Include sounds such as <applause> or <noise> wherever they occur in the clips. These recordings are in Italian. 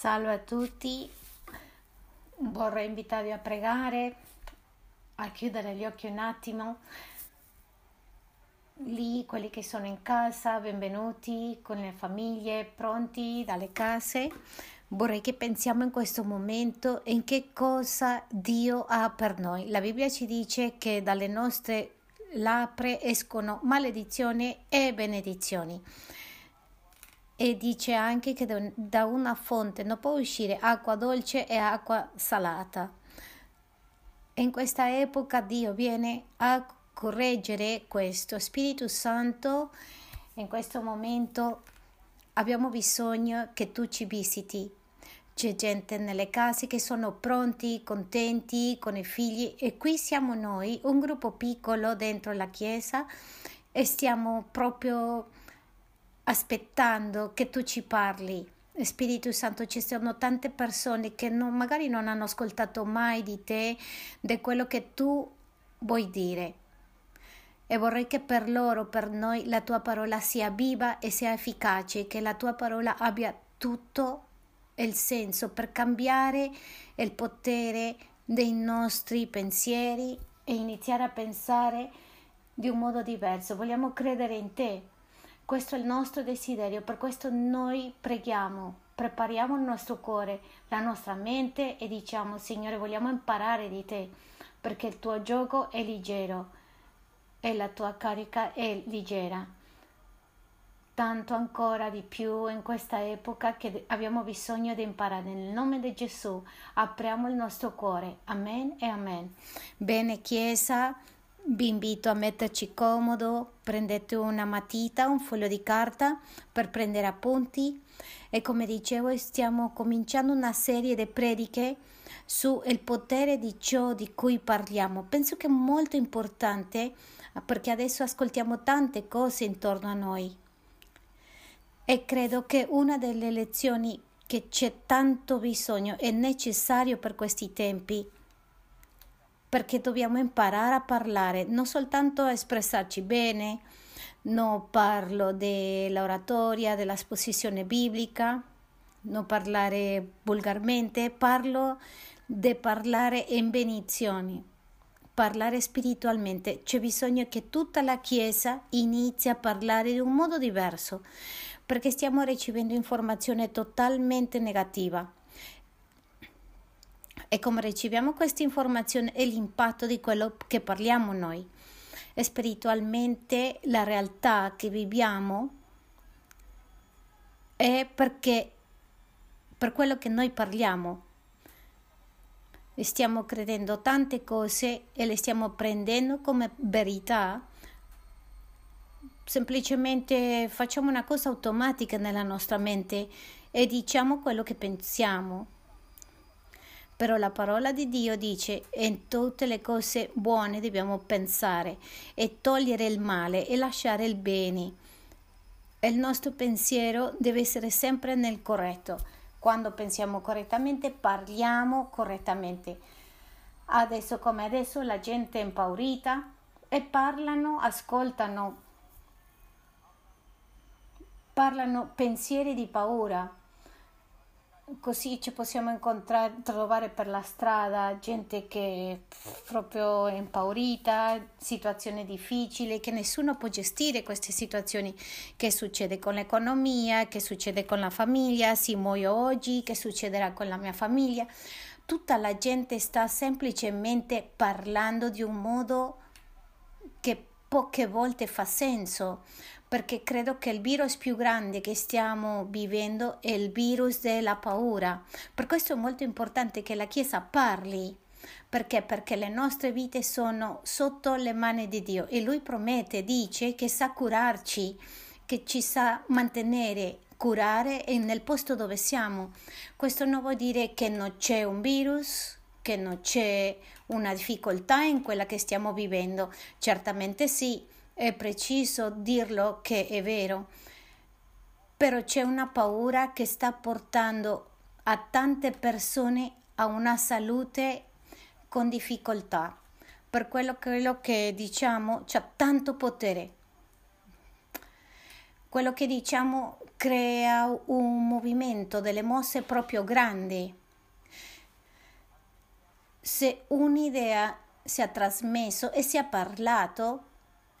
Salve a tutti, vorrei invitarvi a pregare, a chiudere gli occhi un attimo. Lì, quelli che sono in casa, benvenuti con le famiglie, pronti dalle case. Vorrei che pensiamo in questo momento in che cosa Dio ha per noi. La Bibbia ci dice che dalle nostre labbra escono maledizioni e benedizioni e dice anche che da una fonte non può uscire acqua dolce e acqua salata. In questa epoca Dio viene a correggere questo. Spirito Santo, in questo momento abbiamo bisogno che tu ci visiti. C'è gente nelle case che sono pronti, contenti con i figli e qui siamo noi, un gruppo piccolo dentro la chiesa e stiamo proprio aspettando che tu ci parli. Spirito Santo, ci sono tante persone che non, magari non hanno ascoltato mai di te, di quello che tu vuoi dire. E vorrei che per loro, per noi, la tua parola sia viva e sia efficace, che la tua parola abbia tutto il senso per cambiare il potere dei nostri pensieri e iniziare a pensare di un modo diverso. Vogliamo credere in te questo è il nostro desiderio, per questo noi preghiamo, prepariamo il nostro cuore, la nostra mente e diciamo Signore vogliamo imparare di te perché il tuo gioco è leggero e la tua carica è leggera. Tanto ancora di più in questa epoca che abbiamo bisogno di imparare. Nel nome di Gesù apriamo il nostro cuore. Amen e amen. Bene Chiesa. Vi invito a metterci comodo, prendete una matita, un foglio di carta per prendere appunti e come dicevo stiamo cominciando una serie di prediche sul potere di ciò di cui parliamo. Penso che è molto importante perché adesso ascoltiamo tante cose intorno a noi e credo che una delle lezioni che c'è tanto bisogno è necessario per questi tempi perché dobbiamo imparare a parlare, non soltanto a espressarci bene, non parlo dell'oratoria, dell'esposizione biblica, non parlare vulgarmente, parlo di parlare in benedizioni, parlare spiritualmente. C'è bisogno che tutta la Chiesa inizi a parlare in un modo diverso, perché stiamo ricevendo informazione totalmente negativa e come riceviamo questa informazione e l'impatto di quello che parliamo noi. E spiritualmente la realtà che viviamo è perché per quello che noi parliamo. Stiamo credendo tante cose e le stiamo prendendo come verità. Semplicemente facciamo una cosa automatica nella nostra mente e diciamo quello che pensiamo però la parola di Dio dice in tutte le cose buone dobbiamo pensare e togliere il male e lasciare il bene. Il nostro pensiero deve essere sempre nel corretto. Quando pensiamo correttamente parliamo correttamente. Adesso come adesso la gente è impaurita e parlano, ascoltano, parlano pensieri di paura così ci possiamo incontrare, trovare per la strada gente che è proprio impaurita, situazioni difficili, che nessuno può gestire queste situazioni. Che succede con l'economia, che succede con la famiglia, se muoio oggi, che succederà con la mia famiglia. Tutta la gente sta semplicemente parlando di un modo che poche volte fa senso, perché credo che il virus più grande che stiamo vivendo è il virus della paura. Per questo è molto importante che la Chiesa parli. Perché? Perché le nostre vite sono sotto le mani di Dio e Lui promette, dice che sa curarci, che ci sa mantenere, curare nel posto dove siamo. Questo non vuol dire che non c'è un virus, che non c'è una difficoltà in quella che stiamo vivendo. Certamente sì, è preciso dirlo che è vero, però c'è una paura che sta portando a tante persone a una salute con difficoltà. Per quello, quello che diciamo c'è tanto potere. Quello che diciamo crea un movimento delle mosse proprio grandi. Se un'idea si è trasmesso e si è parlato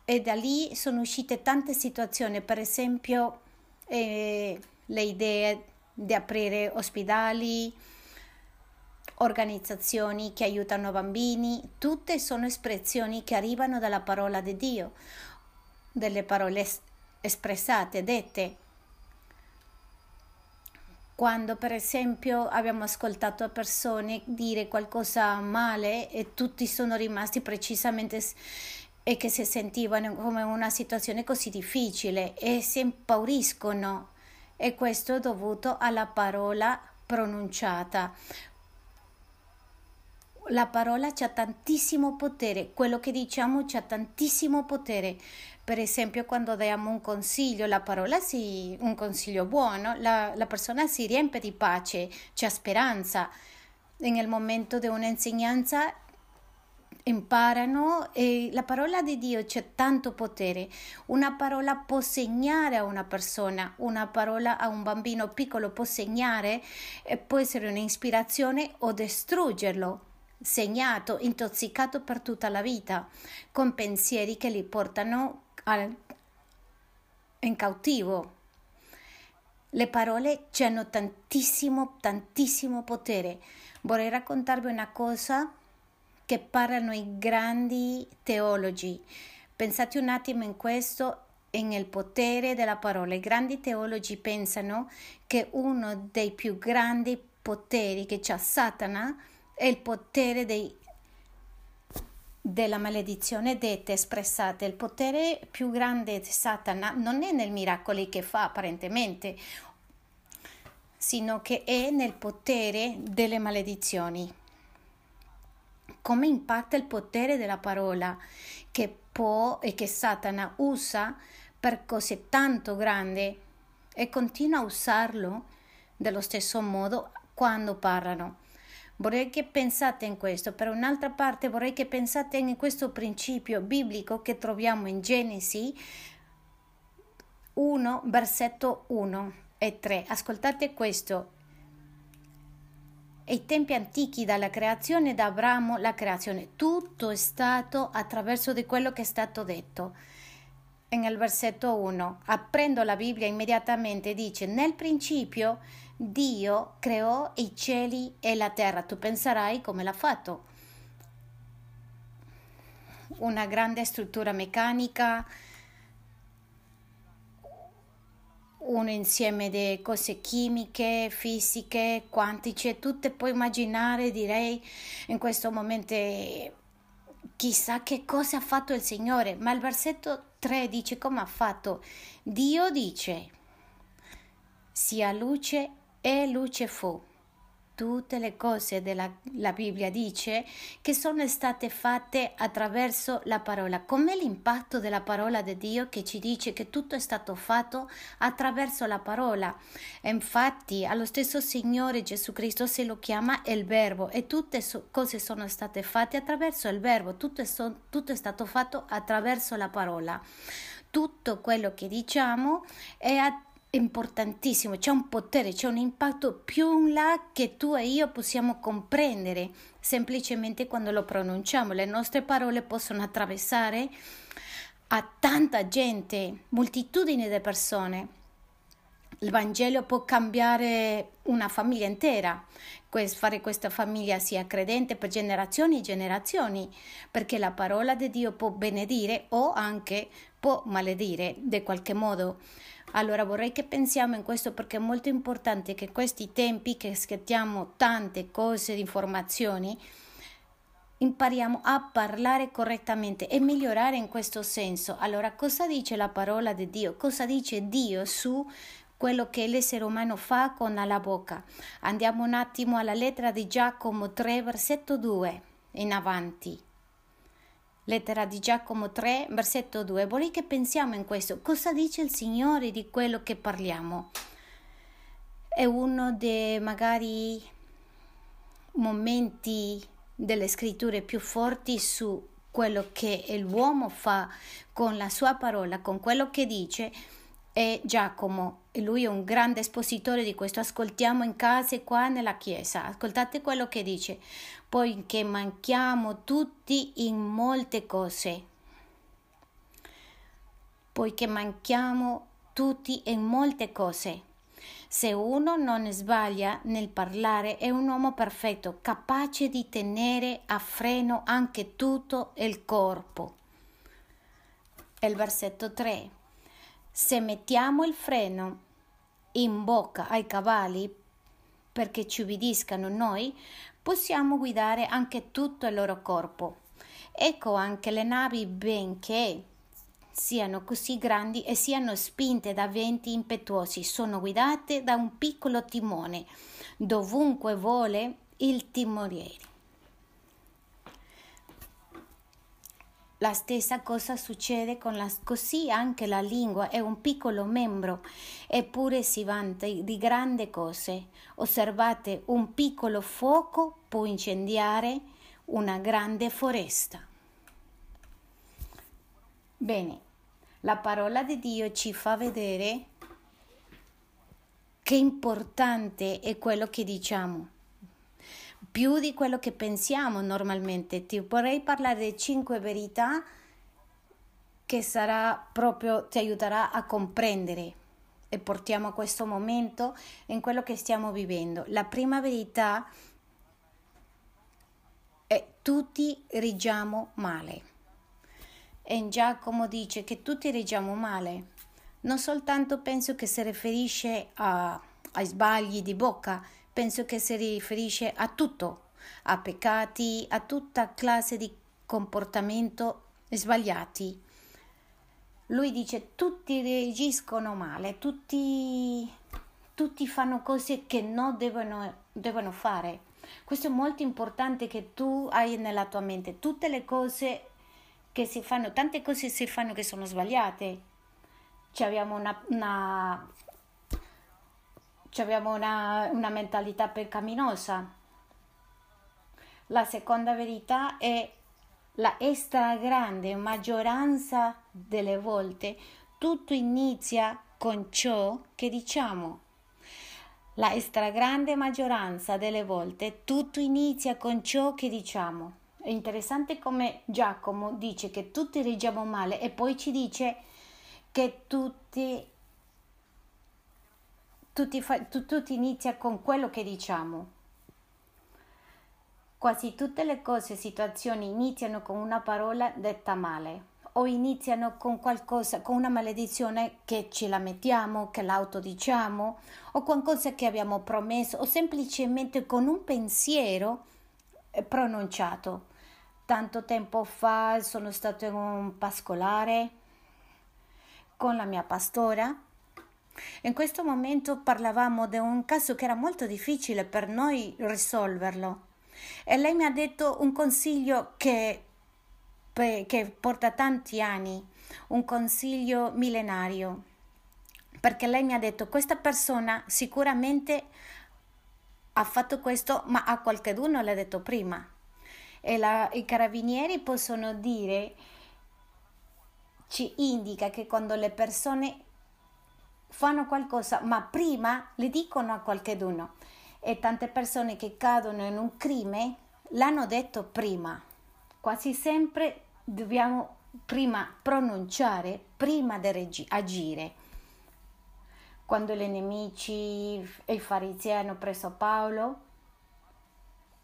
e da lì sono uscite tante situazioni, per esempio eh, le idee di aprire ospedali, organizzazioni che aiutano bambini, tutte sono espressioni che arrivano dalla parola di Dio, delle parole espressate, dette. Quando per esempio abbiamo ascoltato persone dire qualcosa male e tutti sono rimasti precisamente e che si sentivano come una situazione così difficile e si impauriscono e questo è dovuto alla parola pronunciata la parola c'ha tantissimo potere, quello che diciamo c'ha tantissimo potere. Per esempio, quando diamo un consiglio, la parola si, un consiglio buono, la, la persona si riempie di pace, c'è speranza. Nel momento di un'insegnanza imparano e la parola di Dio c'è tanto potere. Una parola può segnare a una persona, una parola a un bambino piccolo può segnare può essere un'ispirazione o distruggerlo segnato, intossicato per tutta la vita, con pensieri che li portano al, in cautivo. Le parole hanno tantissimo, tantissimo potere. Vorrei raccontarvi una cosa che parlano i grandi teologi. Pensate un attimo in questo nel potere della parola. I grandi teologi pensano che uno dei più grandi poteri che c'ha Satana è il potere dei, della maledizione dette espressate. Il potere più grande di Satana non è nei miracoli che fa apparentemente, sino che è nel potere delle maledizioni. Come impatta il potere della parola che può e che Satana usa per cose tanto grandi e continua a usarlo dello stesso modo quando parlano. Vorrei che pensate in questo. Per un'altra parte vorrei che pensate in questo principio biblico che troviamo in Genesi 1, versetto 1 e 3. Ascoltate questo. Ai tempi antichi, dalla creazione da Abramo, la creazione, tutto è stato attraverso di quello che è stato detto. Nel versetto 1, aprendo la Bibbia immediatamente dice, nel principio Dio creò i cieli e la terra. Tu penserai come l'ha fatto. Una grande struttura meccanica, un insieme di cose chimiche, fisiche, quantiche, tutte puoi immaginare, direi, in questo momento chissà che cosa ha fatto il Signore, ma il versetto 3 dice come ha fatto. Dio dice, sia luce e luce fu. Tutte le cose della la Bibbia dice che sono state fatte attraverso la parola. Com'è l'impatto della parola di Dio che ci dice che tutto è stato fatto attraverso la parola? Infatti, allo stesso Signore Gesù Cristo se lo chiama il Verbo e tutte so, cose sono state fatte attraverso il Verbo, tutto è, so, tutto è stato fatto attraverso la parola. Tutto quello che diciamo è attraverso importantissimo, c'è un potere, c'è un impatto più in là che tu e io possiamo comprendere semplicemente quando lo pronunciamo. Le nostre parole possono attraversare a tanta gente, moltitudini di persone. Il Vangelo può cambiare una famiglia intera, fare questa famiglia sia credente per generazioni e generazioni, perché la parola di Dio può benedire o anche può maledire in qualche modo. Allora vorrei che pensiamo in questo perché è molto importante che in questi tempi che schiettiamo tante cose, informazioni, impariamo a parlare correttamente e migliorare in questo senso. Allora cosa dice la parola di Dio? Cosa dice Dio su quello che l'essere umano fa con la bocca? Andiamo un attimo alla lettera di Giacomo 3, versetto 2 in avanti. Lettera di Giacomo 3, versetto 2. Vorrei che pensiamo in questo. Cosa dice il Signore di quello che parliamo? È uno dei magari momenti delle scritture più forti su quello che l'uomo fa con la sua parola, con quello che dice è Giacomo e lui è un grande espositore di questo. Ascoltiamo in casa e qua nella chiesa. Ascoltate quello che dice. Poiché manchiamo tutti in molte cose. Poiché manchiamo tutti in molte cose. Se uno non sbaglia nel parlare è un uomo perfetto, capace di tenere a freno anche tutto il corpo. Il versetto 3. Se mettiamo il freno in bocca ai cavalli perché ci ubbidiscano noi, possiamo guidare anche tutto il loro corpo. Ecco anche le navi, benché siano così grandi e siano spinte da venti impetuosi, sono guidate da un piccolo timone, dovunque vuole il timoniere. La stessa cosa succede con la così anche la lingua è un piccolo membro, eppure si vanta di grandi cose. Osservate, un piccolo fuoco può incendiare una grande foresta. Bene, la parola di Dio ci fa vedere che importante è quello che diciamo più di quello che pensiamo normalmente. Ti vorrei parlare di cinque verità che sarà proprio ti aiuterà a comprendere e portiamo a questo momento in quello che stiamo vivendo. La prima verità è tutti rigiamo male. E Giacomo dice che tutti rigiamo male. Non soltanto penso che si riferisce a, ai sbagli di bocca, penso che si riferisce a tutto, a peccati, a tutta classe di comportamento sbagliati. Lui dice tutti reagiscono male, tutti, tutti fanno cose che non devono, devono fare. Questo è molto importante che tu hai nella tua mente. Tutte le cose che si fanno, tante cose si fanno che sono sbagliate. Ci abbiamo una, una abbiamo una, una mentalità peccaminosa. La seconda verità è la stragrande maggioranza delle volte tutto inizia con ciò che diciamo. La stragrande maggioranza delle volte tutto inizia con ciò che diciamo. È interessante come Giacomo dice che tutti reggiamo male e poi ci dice che tutti tutti, fa, tu, tutto inizia con quello che diciamo. Quasi tutte le cose e situazioni iniziano con una parola detta male o iniziano con qualcosa, con una maledizione che ci lamentiamo, che l'autodiciamo o qualcosa che abbiamo promesso o semplicemente con un pensiero eh, pronunciato. Tanto tempo fa sono stato in un pascolare con la mia pastora in questo momento parlavamo di un caso che era molto difficile per noi risolverlo e lei mi ha detto un consiglio che, che porta tanti anni, un consiglio millenario, perché lei mi ha detto questa persona sicuramente ha fatto questo, ma a qualcuno l'ha detto prima. E la, i carabinieri possono dire, ci indica che quando le persone fanno qualcosa, ma prima le dicono a qualcuno. E tante persone che cadono in un crimine l'hanno detto prima. Quasi sempre dobbiamo prima pronunciare, prima di agire. Quando gli nemici e i farisei hanno preso Paolo,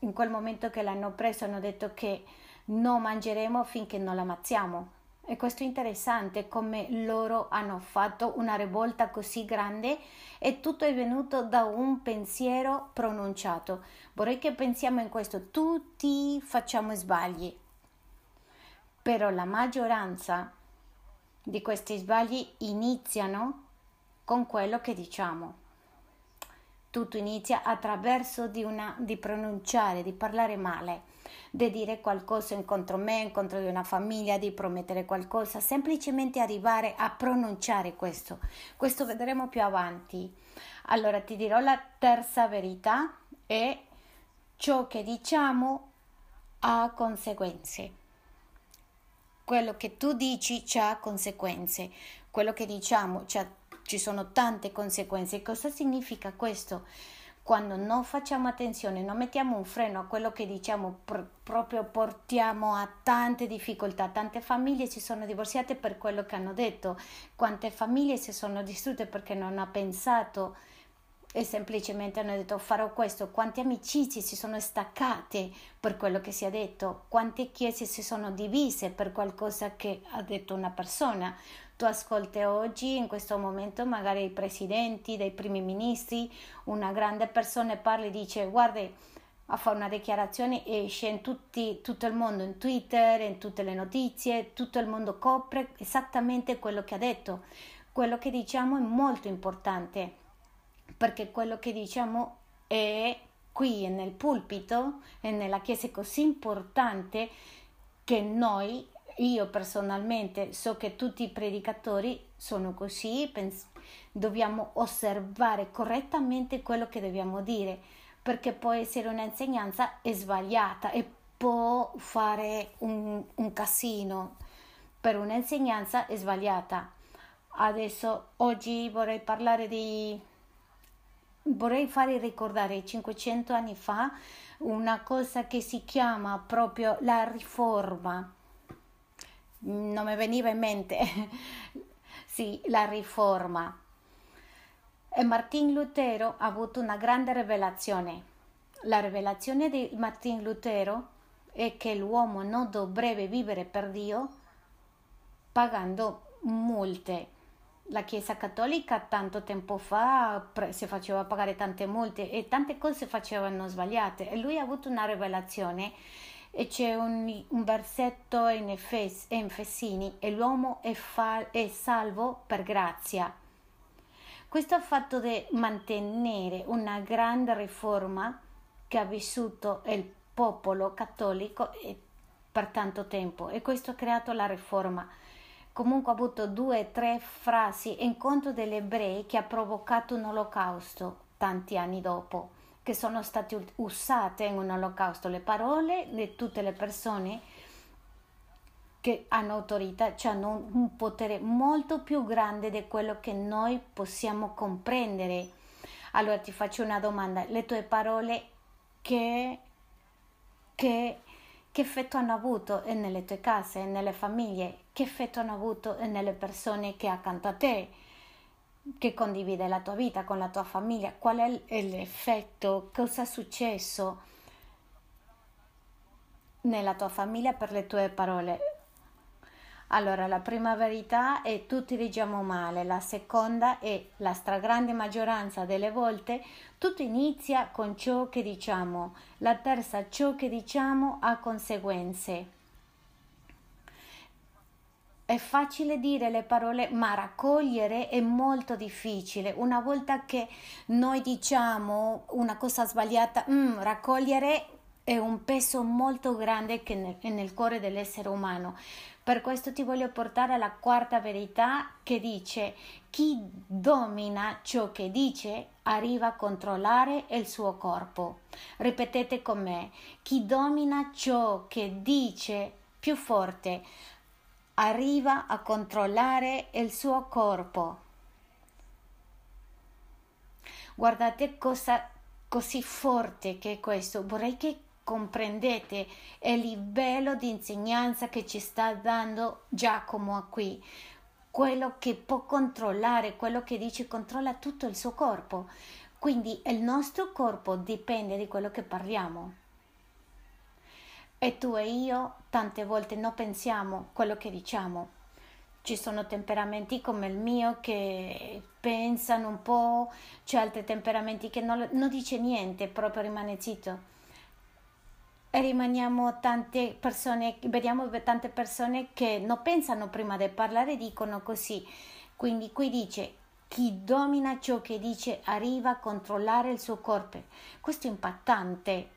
in quel momento che l'hanno preso hanno detto che non mangeremo finché non l'ammazziamo. E questo è interessante come loro hanno fatto una rivolta così grande e tutto è venuto da un pensiero pronunciato. Vorrei che pensiamo in questo, tutti facciamo sbagli, però la maggioranza di questi sbagli iniziano con quello che diciamo. Tutto inizia attraverso di, una, di pronunciare, di parlare male di dire qualcosa incontro me, incontro di una famiglia, di promettere qualcosa, semplicemente arrivare a pronunciare questo. Questo vedremo più avanti. Allora ti dirò la terza verità e ciò che diciamo ha conseguenze. Quello che tu dici ha conseguenze, quello che diciamo ci sono tante conseguenze. Cosa significa questo? Quando non facciamo attenzione, non mettiamo un freno a quello che diciamo, pr- proprio portiamo a tante difficoltà. Tante famiglie si sono divorziate per quello che hanno detto, quante famiglie si sono distrutte perché non ha pensato e semplicemente hanno detto farò questo, quante amicizie si sono staccate per quello che si è detto, quante chiese si sono divise per qualcosa che ha detto una persona. Tu ascolti oggi, in questo momento, magari i presidenti, dei primi ministri, una grande persona parla e dice guarda, a fare una dichiarazione esce in tutti, tutto il mondo, in Twitter, in tutte le notizie, tutto il mondo copre esattamente quello che ha detto. Quello che diciamo è molto importante perché quello che diciamo è qui nel pulpito e nella chiesa è così importante che noi, io personalmente, so che tutti i predicatori sono così, pens- dobbiamo osservare correttamente quello che dobbiamo dire, perché può essere un'insegnanza sbagliata e può fare un, un casino per un'insegnanza sbagliata. Adesso oggi vorrei parlare di vorrei fare ricordare 500 anni fa una cosa che si chiama proprio la riforma. Non mi veniva in mente. <laughs> sì, la riforma. E Martin Lutero ha avuto una grande rivelazione. La rivelazione di Martin Lutero è che l'uomo non dovrebbe vivere per Dio pagando multe la Chiesa Cattolica tanto tempo fa si faceva pagare tante multe e tante cose facevano sbagliate e lui ha avuto una rivelazione e c'è un, un versetto in, Efes, in Fessini e l'uomo è, fa, è salvo per grazia. Questo fatto di mantenere una grande riforma che ha vissuto il popolo cattolico per tanto tempo. E questo ha creato la riforma. Comunque ha avuto due o tre frasi incontro degli ebrei che ha provocato un olocausto tanti anni dopo, che sono state usate in un olocausto. Le parole di tutte le persone che hanno autorità, cioè hanno un potere molto più grande di quello che noi possiamo comprendere. Allora ti faccio una domanda, le tue parole che, che che effetto hanno avuto nelle tue case, nelle famiglie, che effetto hanno avuto nelle persone che accanto a te, che condivide la tua vita con la tua famiglia, qual è l'effetto, cosa è successo nella tua famiglia per le tue parole. Allora, la prima verità è tutti diciamo male, la seconda è la stragrande maggioranza delle volte tutto inizia con ciò che diciamo, la terza ciò che diciamo ha conseguenze. È facile dire le parole, ma raccogliere è molto difficile. Una volta che noi diciamo una cosa sbagliata, mm, raccogliere è un peso molto grande che nel, nel cuore dell'essere umano. Per questo ti voglio portare alla quarta verità che dice chi domina ciò che dice arriva a controllare il suo corpo. Ripetete con me, chi domina ciò che dice più forte arriva a controllare il suo corpo. Guardate cosa così forte che è questo. Vorrei che comprendete il livello di insegnanza che ci sta dando Giacomo qui. Quello che può controllare, quello che dice controlla tutto il suo corpo. Quindi il nostro corpo dipende di quello che parliamo. E tu e io tante volte non pensiamo quello che diciamo. Ci sono temperamenti come il mio che pensano un po', c'è altri temperamenti che non, non dice niente, proprio rimane zitto e rimaniamo tante persone, vediamo tante persone che non pensano prima di parlare dicono così. Quindi qui dice chi domina ciò che dice arriva a controllare il suo corpo. Questo è impattante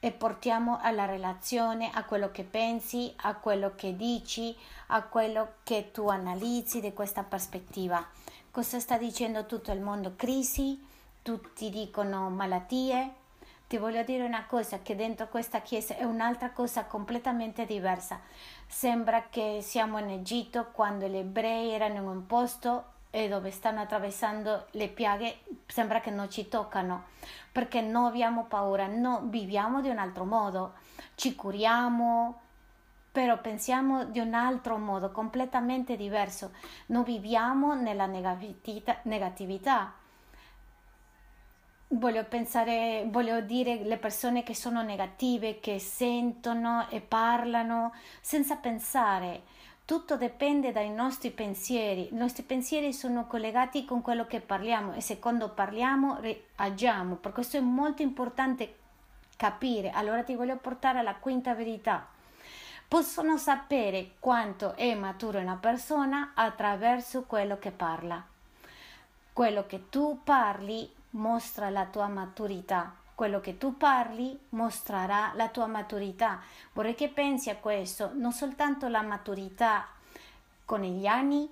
e portiamo alla relazione, a quello che pensi, a quello che dici, a quello che tu analizzi di questa prospettiva. Cosa sta dicendo tutto il mondo? Crisi, tutti dicono malattie, ti voglio dire una cosa, che dentro questa chiesa è un'altra cosa completamente diversa. Sembra che siamo in Egitto quando gli ebrei erano in un posto e dove stanno attraversando le piaghe sembra che non ci toccano perché non abbiamo paura, no, viviamo di un altro modo, ci curiamo, però pensiamo di un altro modo completamente diverso, non viviamo nella negatività. Voglio pensare, voglio dire le persone che sono negative, che sentono e parlano senza pensare tutto dipende dai nostri pensieri. I nostri pensieri sono collegati con quello che parliamo e secondo parliamo agiamo. Per questo è molto importante capire. Allora ti voglio portare alla quinta verità. Possono sapere quanto è maturo una persona attraverso quello che parla. Quello che tu parli mostra la tua maturità quello che tu parli mostrerà la tua maturità. Vorrei che pensi a questo, non soltanto la maturità con gli anni,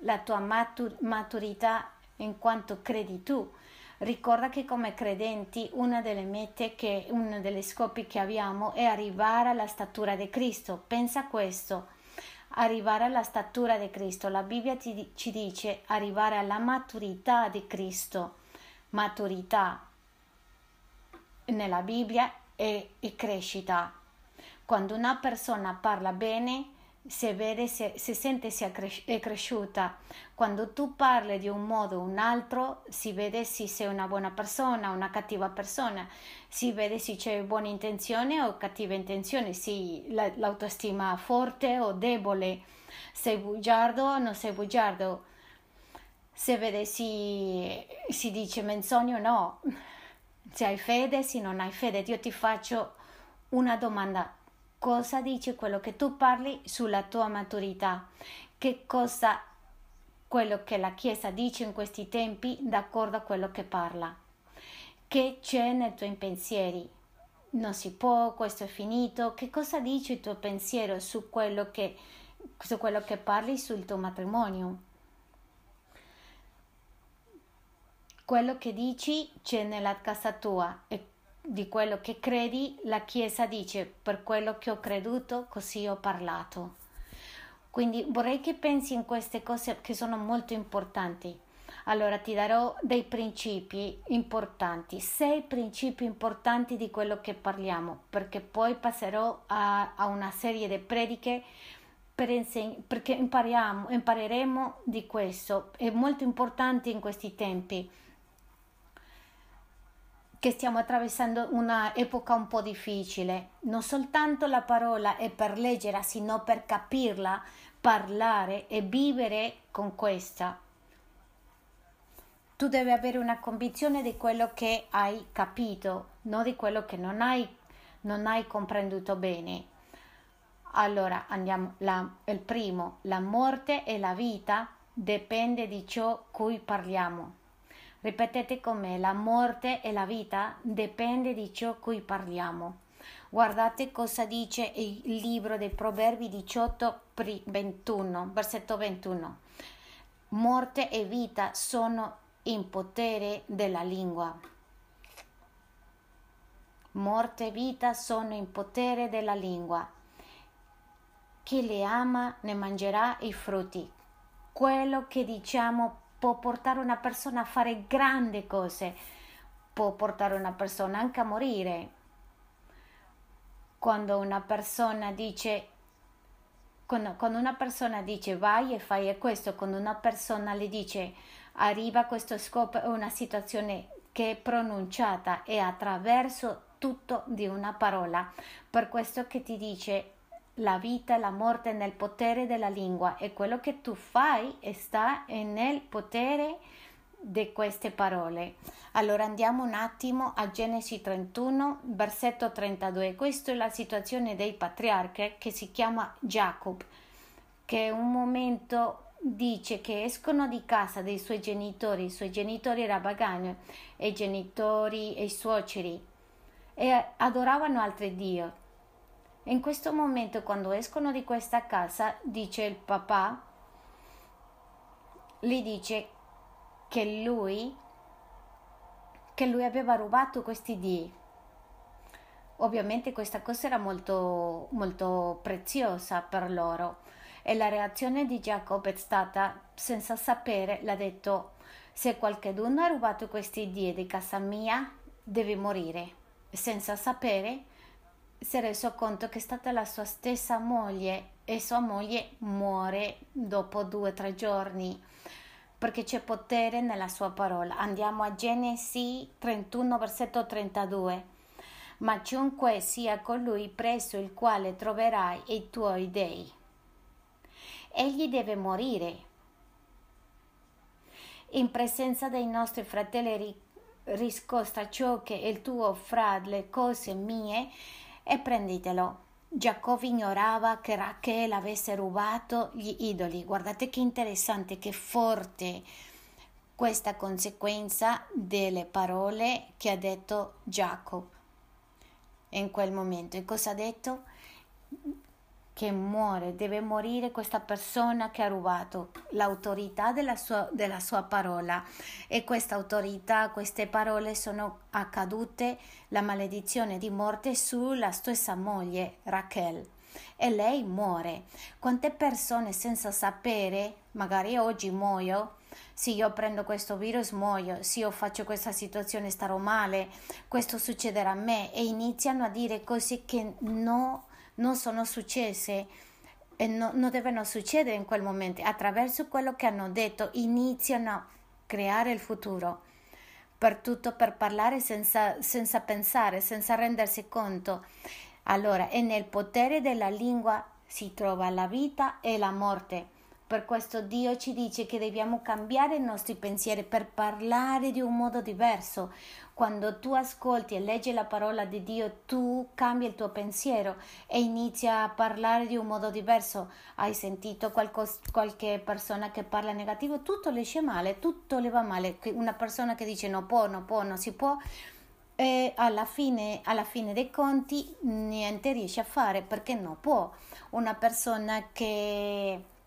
la tua matur- maturità in quanto credi tu. Ricorda che come credenti una delle mete, che, uno degli scopi che abbiamo è arrivare alla statura di Cristo. Pensa a questo, arrivare alla statura di Cristo. La Bibbia ci dice arrivare alla maturità di Cristo. Maturità, nella Bibbia è, è crescita. Quando una persona parla bene, si vede, si, si sente si è cresciuta. Quando tu parli di un modo o un altro, si vede se sei una buona persona o una cattiva persona, si vede se c'è buona intenzione o cattiva intenzione, se l'autostima forte o debole, sei bugiardo o non sei bugiardo, si vede se si dice menzogno o no se hai fede, se non hai fede. Io ti faccio una domanda. Cosa dice quello che tu parli sulla tua maturità? Che cosa quello che la Chiesa dice in questi tempi d'accordo a quello che parla? Che c'è nei tuoi pensieri? Non si può, questo è finito. Che cosa dice il tuo pensiero su quello che, su quello che parli sul tuo matrimonio? Quello che dici c'è nella casa tua e di quello che credi la Chiesa dice per quello che ho creduto così ho parlato. Quindi vorrei che pensi in queste cose che sono molto importanti. Allora ti darò dei principi importanti, sei principi importanti di quello che parliamo, perché poi passerò a, a una serie di prediche per inseg- perché impariamo, impareremo di questo. È molto importante in questi tempi che stiamo attraversando un'epoca un po' difficile. Non soltanto la parola è per leggerla, sino per capirla, parlare e vivere con questa. Tu devi avere una convinzione di quello che hai capito, non di quello che non hai, non hai compreso bene. Allora andiamo, la, il primo, la morte e la vita dipende di ciò cui parliamo. Ripetete con me, la morte e la vita dipende di ciò cui parliamo. Guardate cosa dice il libro dei Proverbi 18, 21, versetto 21. Morte e vita sono in potere della lingua. Morte e vita sono in potere della lingua. Chi le ama ne mangerà i frutti. Quello che diciamo può portare una persona a fare grandi cose, può portare una persona anche a morire. Quando una persona dice quando, quando, una persona dice vai e fai questo, quando una persona le dice arriva a questo scopo, è una situazione che è pronunciata e attraverso tutto di una parola. Per questo che ti dice la vita e la morte nel potere della lingua e quello che tu fai sta nel potere di queste parole. Allora andiamo un attimo a Genesi 31, versetto 32. Questa è la situazione dei patriarchi che si chiama Jacob, che un momento dice che escono di casa dei suoi genitori, i suoi genitori erano pagani, e i genitori e i suoceri, e adoravano altri dio in questo momento, quando escono di questa casa, dice il papà, gli dice che lui, che lui aveva rubato questi dì. Ovviamente questa cosa era molto, molto preziosa per loro E la reazione di Jacob è stata, senza sapere, l'ha detto, se qualcuno ha rubato questi die di casa mia, deve morire. Senza sapere, si è reso conto che è stata la sua stessa moglie e sua moglie muore dopo due o tre giorni perché c'è potere nella sua parola. Andiamo a Genesi 31, versetto 32. Ma chiunque sia colui presso il quale troverai i tuoi dei, egli deve morire. In presenza dei nostri fratelli riscosta ciò che è il tuo fra le cose mie e prenditelo. Giacobbe ignorava che Rachel avesse rubato gli idoli. Guardate che interessante, che forte questa conseguenza delle parole che ha detto Giacobbe in quel momento. E cosa ha detto? Che muore, deve morire questa persona che ha rubato l'autorità della sua, della sua parola. E questa autorità, queste parole sono accadute, la maledizione di morte sulla stessa moglie Rachel e lei muore. Quante persone senza sapere, magari oggi muoio, se io prendo questo virus muoio, se io faccio questa situazione starò male, questo succederà a me. E iniziano a dire cose che non non sono successe e no, non devono succedere in quel momento. Attraverso quello che hanno detto iniziano a creare il futuro. Per tutto, per parlare senza, senza pensare, senza rendersi conto. Allora, e nel potere della lingua si trova la vita e la morte. Per questo Dio ci dice che dobbiamo cambiare i nostri pensieri per parlare di un modo diverso, quando tu ascolti e leggi la parola di Dio, tu cambi il tuo pensiero e inizi a parlare di un modo diverso. Hai sentito qualcos- qualche persona che parla negativo, tutto le esce male, tutto le va male. Una persona che dice no può, no può, non si può, e alla fine, alla fine dei conti niente riesce a fare perché non può. Una persona che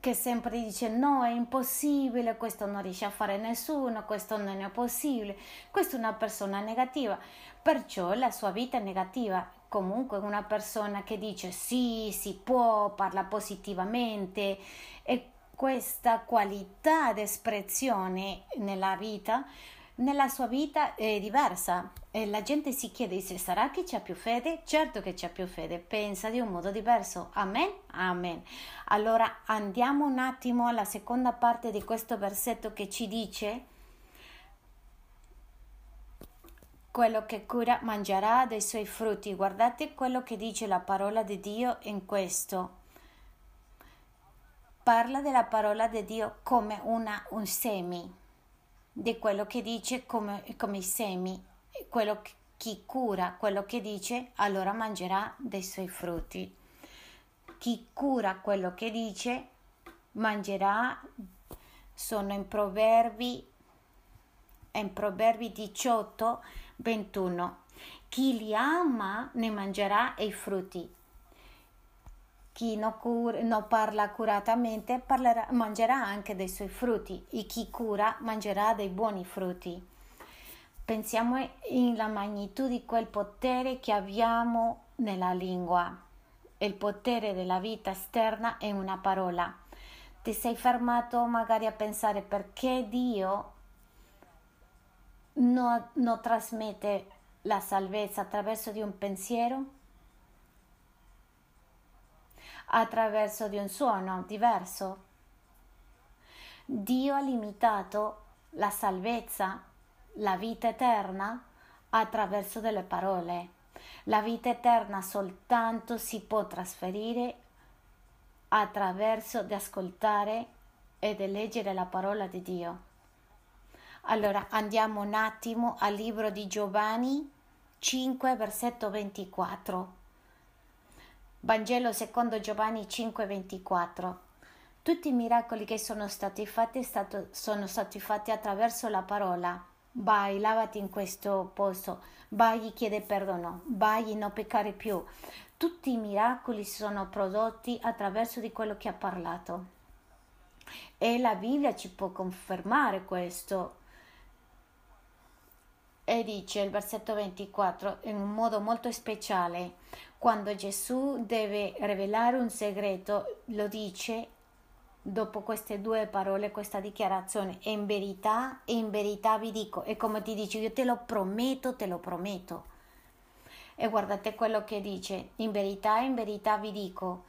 che sempre dice no, è impossibile, questo non riesce a fare nessuno, questo non è possibile, questa è una persona negativa, perciò la sua vita è negativa. Comunque una persona che dice sì, si può, parla positivamente e questa qualità di espressione nella vita nella sua vita è diversa e la gente si chiede dice sarà che c'è più fede? Certo che c'è più fede, pensa di un modo diverso. Amen? Amen. Allora andiamo un attimo alla seconda parte di questo versetto che ci dice quello che cura mangerà dei suoi frutti. Guardate quello che dice la parola di Dio in questo. Parla della parola di Dio come una, un semi di quello che dice come, come i semi, quello che, chi cura quello che dice allora mangerà dei suoi frutti. Chi cura quello che dice mangerà, sono in Proverbi, in Proverbi 18, 21. Chi li ama ne mangerà i frutti chi non, cura, non parla accuratamente parlerà, mangerà anche dei suoi frutti e chi cura mangerà dei buoni frutti. Pensiamo alla magnitudine di quel potere che abbiamo nella lingua. Il potere della vita esterna è una parola. Ti sei fermato magari a pensare perché Dio non, non trasmette la salvezza attraverso di un pensiero? Attraverso di un suono diverso. Dio ha limitato la salvezza, la vita eterna attraverso delle parole. La vita eterna soltanto si può trasferire attraverso di ascoltare e di leggere la parola di Dio. Allora andiamo un attimo al libro di Giovanni 5, versetto 24. Vangelo secondo Giovanni 5:24. Tutti i miracoli che sono stati fatti stato, sono stati fatti attraverso la parola. Vai, lavati in questo posto, vai, chiede perdono, vai, non peccare più. Tutti i miracoli sono prodotti attraverso di quello che ha parlato. E la Bibbia ci può confermare questo. E dice il versetto 24 in un modo molto speciale, quando Gesù deve rivelare un segreto, lo dice dopo queste due parole, questa dichiarazione, in verità, in verità vi dico, e come ti dice, io te lo prometto, te lo prometto. E guardate quello che dice, in verità, in verità vi dico,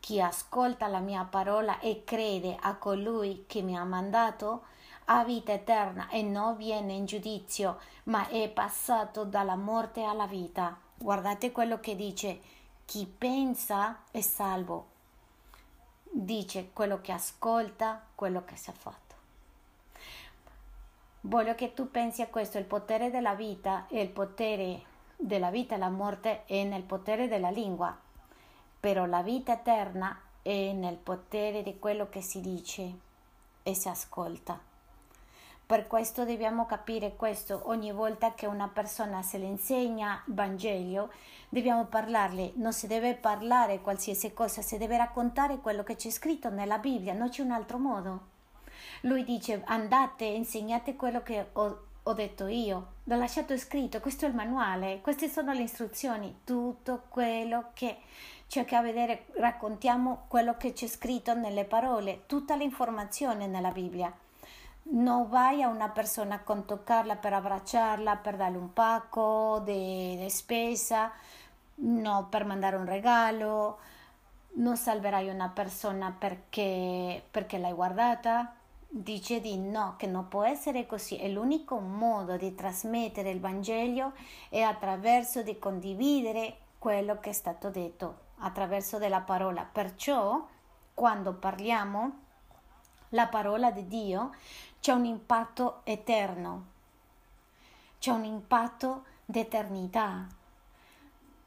chi ascolta la mia parola e crede a colui che mi ha mandato, ha vita eterna e non viene in giudizio, ma è passato dalla morte alla vita. Guardate quello che dice, chi pensa è salvo. Dice quello che ascolta, quello che si è fatto. Voglio che tu pensi a questo, il potere della vita e il potere della vita e la morte è nel potere della lingua però la vita eterna è nel potere di quello che si dice e si ascolta. Per questo dobbiamo capire questo ogni volta che una persona se le insegna il Vangelo, dobbiamo parlarle, non si deve parlare qualsiasi cosa, si deve raccontare quello che c'è scritto nella Bibbia, non c'è un altro modo. Lui dice andate, insegnate quello che ho, ho detto io, l'ho lasciato scritto, questo è il manuale, queste sono le istruzioni, tutto quello che c'è che vedere, raccontiamo quello che c'è scritto nelle parole, tutta l'informazione nella Bibbia. Vai a una persona con toccarla per abbracciarla, per darle un pacco di spesa, no, per mandare un regalo, non salverai una persona perché, perché l'hai guardata, dice di no, che non può essere così. E l'unico modo di trasmettere il Vangelo è attraverso di condividere quello che è stato detto attraverso della parola. Perciò, quando parliamo la parola di Dio, c'è un impatto eterno, c'è un impatto d'eternità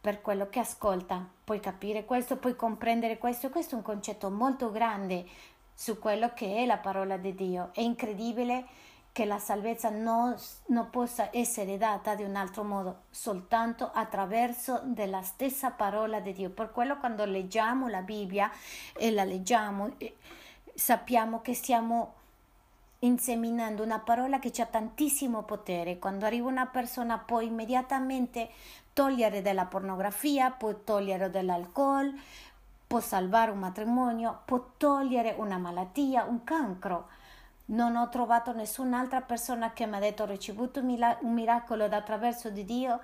per quello che ascolta. Puoi capire questo, puoi comprendere questo. Questo è un concetto molto grande su quello che è la parola di Dio. È incredibile che la salvezza non, non, possa essere data di un altro modo, soltanto attraverso della stessa parola di Dio. Per quello quando leggiamo la Bibbia e la leggiamo, sappiamo che stiamo inseminando una parola che ha tantissimo potere. Quando arriva una persona può immediatamente togliere della pornografia, può togliere dell'alcol, può salvare un matrimonio, può togliere una malattia, un cancro non ho trovato nessun'altra persona che mi ha detto ho ricevuto un miracolo attraverso di Dio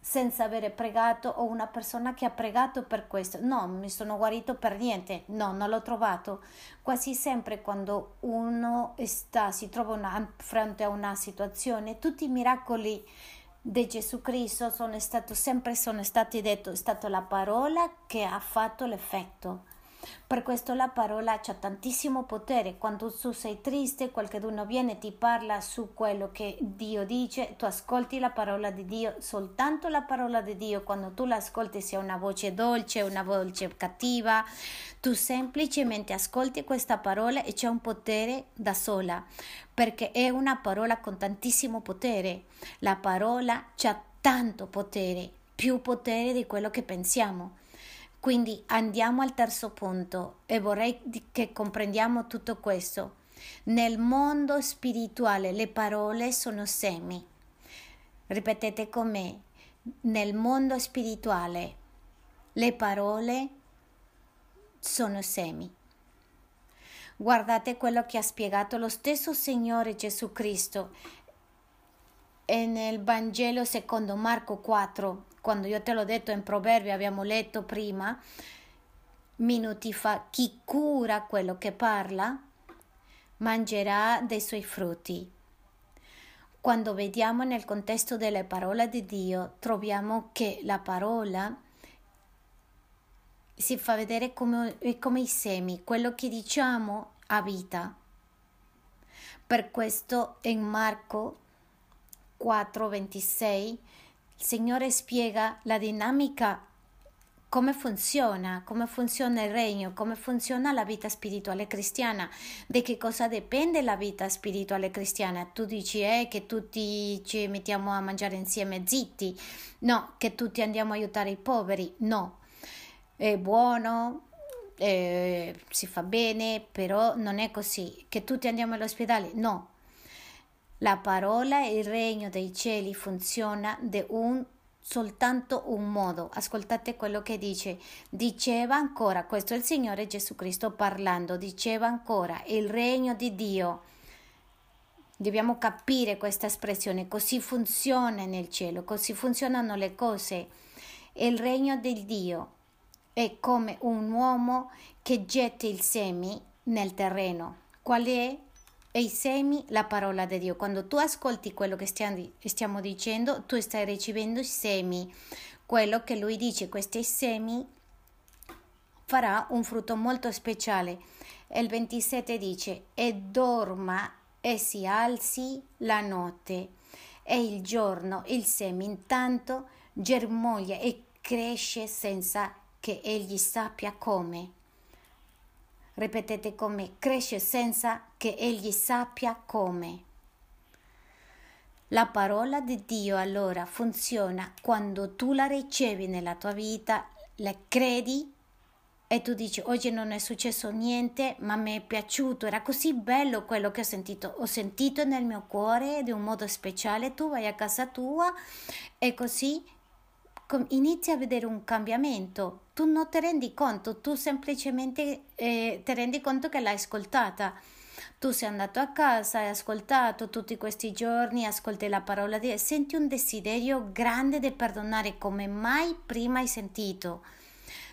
senza avere pregato o una persona che ha pregato per questo. No, mi sono guarito per niente. No, non l'ho trovato. Quasi sempre quando uno sta, si trova una, fronte a una situazione, tutti i miracoli di Gesù Cristo sono stati sempre sono stati detti, è stata la parola che ha fatto l'effetto. Per questo la parola ha tantissimo potere. Quando tu sei triste, qualcuno viene e ti parla su quello che Dio dice, tu ascolti la parola di Dio, soltanto la parola di Dio, quando tu l'ascolti sia una voce dolce, una voce cattiva, tu semplicemente ascolti questa parola e c'è un potere da sola, perché è una parola con tantissimo potere. La parola ha tanto potere, più potere di quello che pensiamo. Quindi andiamo al terzo punto e vorrei che comprendiamo tutto questo. Nel mondo spirituale le parole sono semi. Ripetete con me. Nel mondo spirituale le parole sono semi. Guardate quello che ha spiegato lo stesso Signore Gesù Cristo nel Vangelo secondo Marco 4 quando io te l'ho detto in proverbio, abbiamo letto prima, minuti fa, chi cura quello che parla mangerà dei suoi frutti. Quando vediamo nel contesto delle parole di Dio, troviamo che la parola si fa vedere come, come i semi, quello che diciamo ha vita. Per questo in Marco 4:26 il Signore spiega la dinamica, come funziona, come funziona il regno, come funziona la vita spirituale cristiana, di che cosa dipende la vita spirituale cristiana. Tu dici eh, che tutti ci mettiamo a mangiare insieme zitti, no, che tutti andiamo a aiutare i poveri, no. È buono, eh, si fa bene, però non è così. Che tutti andiamo all'ospedale, no La parola e il regno dei cieli funziona di un soltanto un modo. Ascoltate quello che dice. Diceva ancora, questo è il Signore Gesù Cristo parlando, diceva ancora, il regno di Dio. Dobbiamo capire questa espressione, così funziona nel cielo, così funzionano le cose. Il regno di Dio è come un uomo che getta il semi nel terreno. Qual è i semi la parola di Dio. Quando tu ascolti quello che stiamo, dicendo, tu stai ricevendo i semi. Quello che lui dice, questi semi farà un frutto molto speciale. Il 27 dice, e dorma e si alzi la notte e il giorno il seme intanto germoglia e cresce senza che egli sappia come. Ripetete come cresce senza che egli sappia come. La parola di Dio allora funziona quando tu la ricevi nella tua vita, la credi e tu dici oggi non è successo niente, ma mi è piaciuto, era così bello quello che ho sentito, ho sentito nel mio cuore di un modo speciale, tu vai a casa tua e così inizi a vedere un cambiamento. Tu non ti rendi conto, tu semplicemente eh, ti rendi conto che l'hai ascoltata. Tu sei andato a casa, hai ascoltato tutti questi giorni, ascolti la parola di Dio, senti un desiderio grande di perdonare come mai prima hai sentito.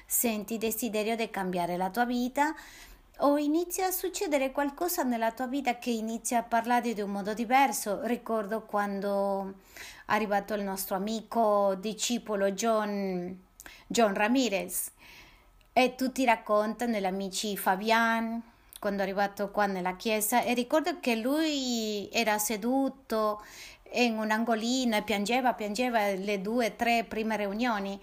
Senti desiderio di cambiare la tua vita o inizia a succedere qualcosa nella tua vita che inizia a parlare di un modo diverso. Ricordo quando è arrivato il nostro amico discepolo John, John Ramirez e tutti raccontano gli amici Fabian quando è arrivato qua nella chiesa e ricordo che lui era seduto in un angolino e piangeva, piangeva le due, tre prime riunioni.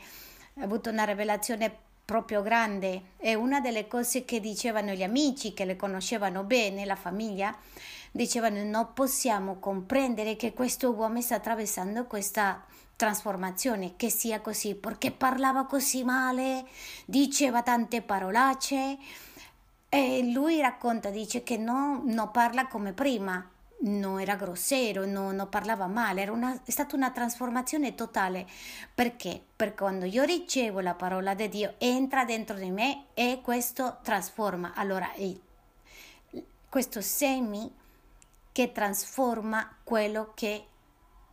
Ha avuto una rivelazione proprio grande e una delle cose che dicevano gli amici che le conoscevano bene, la famiglia, dicevano non possiamo comprendere che questo uomo sta attraversando questa trasformazione, che sia così, perché parlava così male, diceva tante parolacce e lui racconta, dice che no, non parla come prima, non era grossero, non, non parlava male, una, è stata una trasformazione totale. Perché? Perché quando io ricevo la parola di Dio, entra dentro di me e questo trasforma. Allora, questo semi che trasforma quello che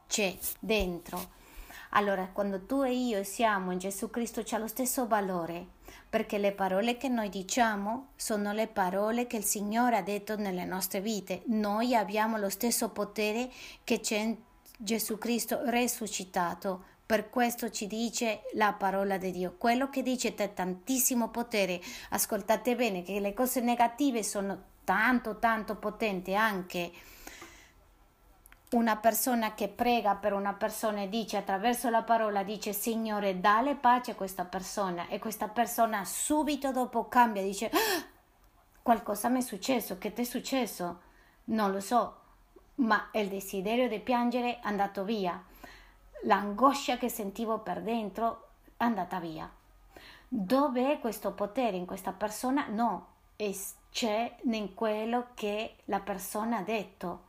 c'è dentro. Allora, quando tu e io siamo in Gesù Cristo, c'è lo stesso valore perché le parole che noi diciamo sono le parole che il Signore ha detto nelle nostre vite. Noi abbiamo lo stesso potere che c'è in Gesù Cristo resuscitato. Per questo ci dice la parola di Dio. Quello che dice è tantissimo potere. Ascoltate bene che le cose negative sono tanto tanto potenti anche una persona che prega per una persona e dice attraverso la parola, dice Signore, dale pace a questa persona e questa persona subito dopo cambia, dice ah, qualcosa mi è successo, che ti è successo? Non lo so, ma il desiderio di piangere è andato via, l'angoscia che sentivo per dentro è andata via. Dove è questo potere in questa persona? No, c'è in quello che la persona ha detto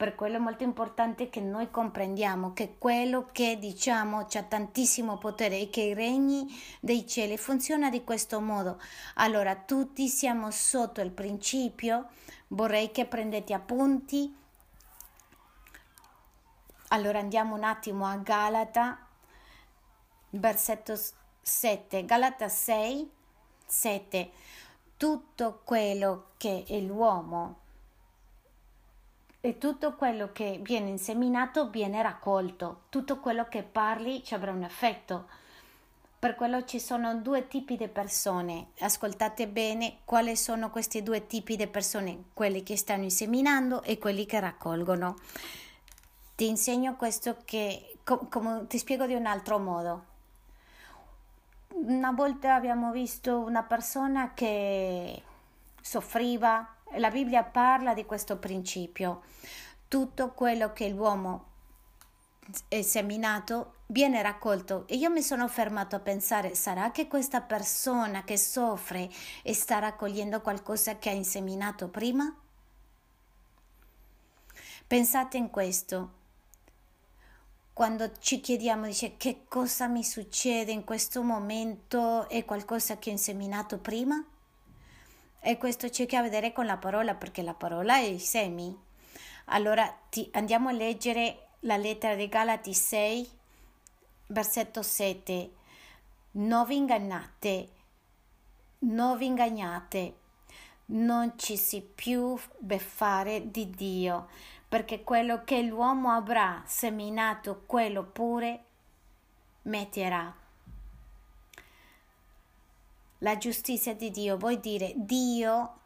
per quello è molto importante che noi comprendiamo che quello che diciamo ha tantissimo potere e che i regni dei cieli funziona di questo modo. Allora, tutti siamo sotto il principio, vorrei che prendete appunti. Allora andiamo un attimo a Galata, versetto 7, Galata 6, 7. Tutto quello che l'uomo e tutto quello che viene inseminato viene raccolto, tutto quello che parli ci avrà un effetto. Per quello ci sono due tipi di persone. Ascoltate bene quali sono questi due tipi di persone, quelli che stanno inseminando e quelli che raccolgono. Ti insegno questo che com- com- ti spiego di un altro modo. Una volta abbiamo visto una persona che soffriva, la Bibbia parla di questo principio. Tutto quello che l'uomo è seminato viene raccolto e io mi sono fermato a pensare sarà che questa persona che soffre sta raccogliendo qualcosa che ha inseminato prima? Pensate in questo. Quando ci chiediamo, dice, che cosa mi succede in questo momento? È qualcosa che ho inseminato prima? E questo c'è che a vedere con la parola, perché la parola è i semi. Allora ti, andiamo a leggere la lettera di Galati 6, versetto 7. Non vi ingannate, non vi ingannate, non ci si più beffare di Dio, perché quello che l'uomo avrà seminato, quello pure metterà. La giustizia di Dio vuol dire Dio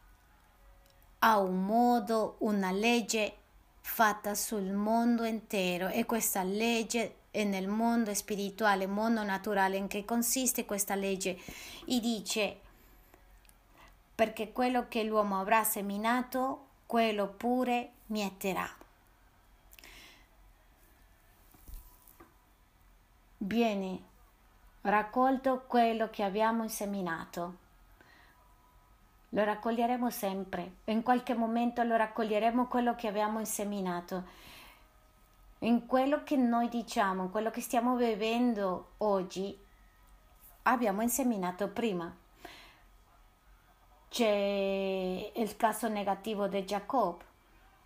ha un modo, una legge fatta sul mondo intero e questa legge è nel mondo spirituale, mondo naturale, in che consiste questa legge? E dice perché quello che l'uomo avrà seminato, quello pure mieterà. Viene raccolto quello che abbiamo inseminato lo raccoglieremo sempre, in qualche momento lo raccoglieremo quello che abbiamo inseminato. In quello che noi diciamo, in quello che stiamo bevendo oggi, abbiamo inseminato prima. C'è il caso negativo di Jacob.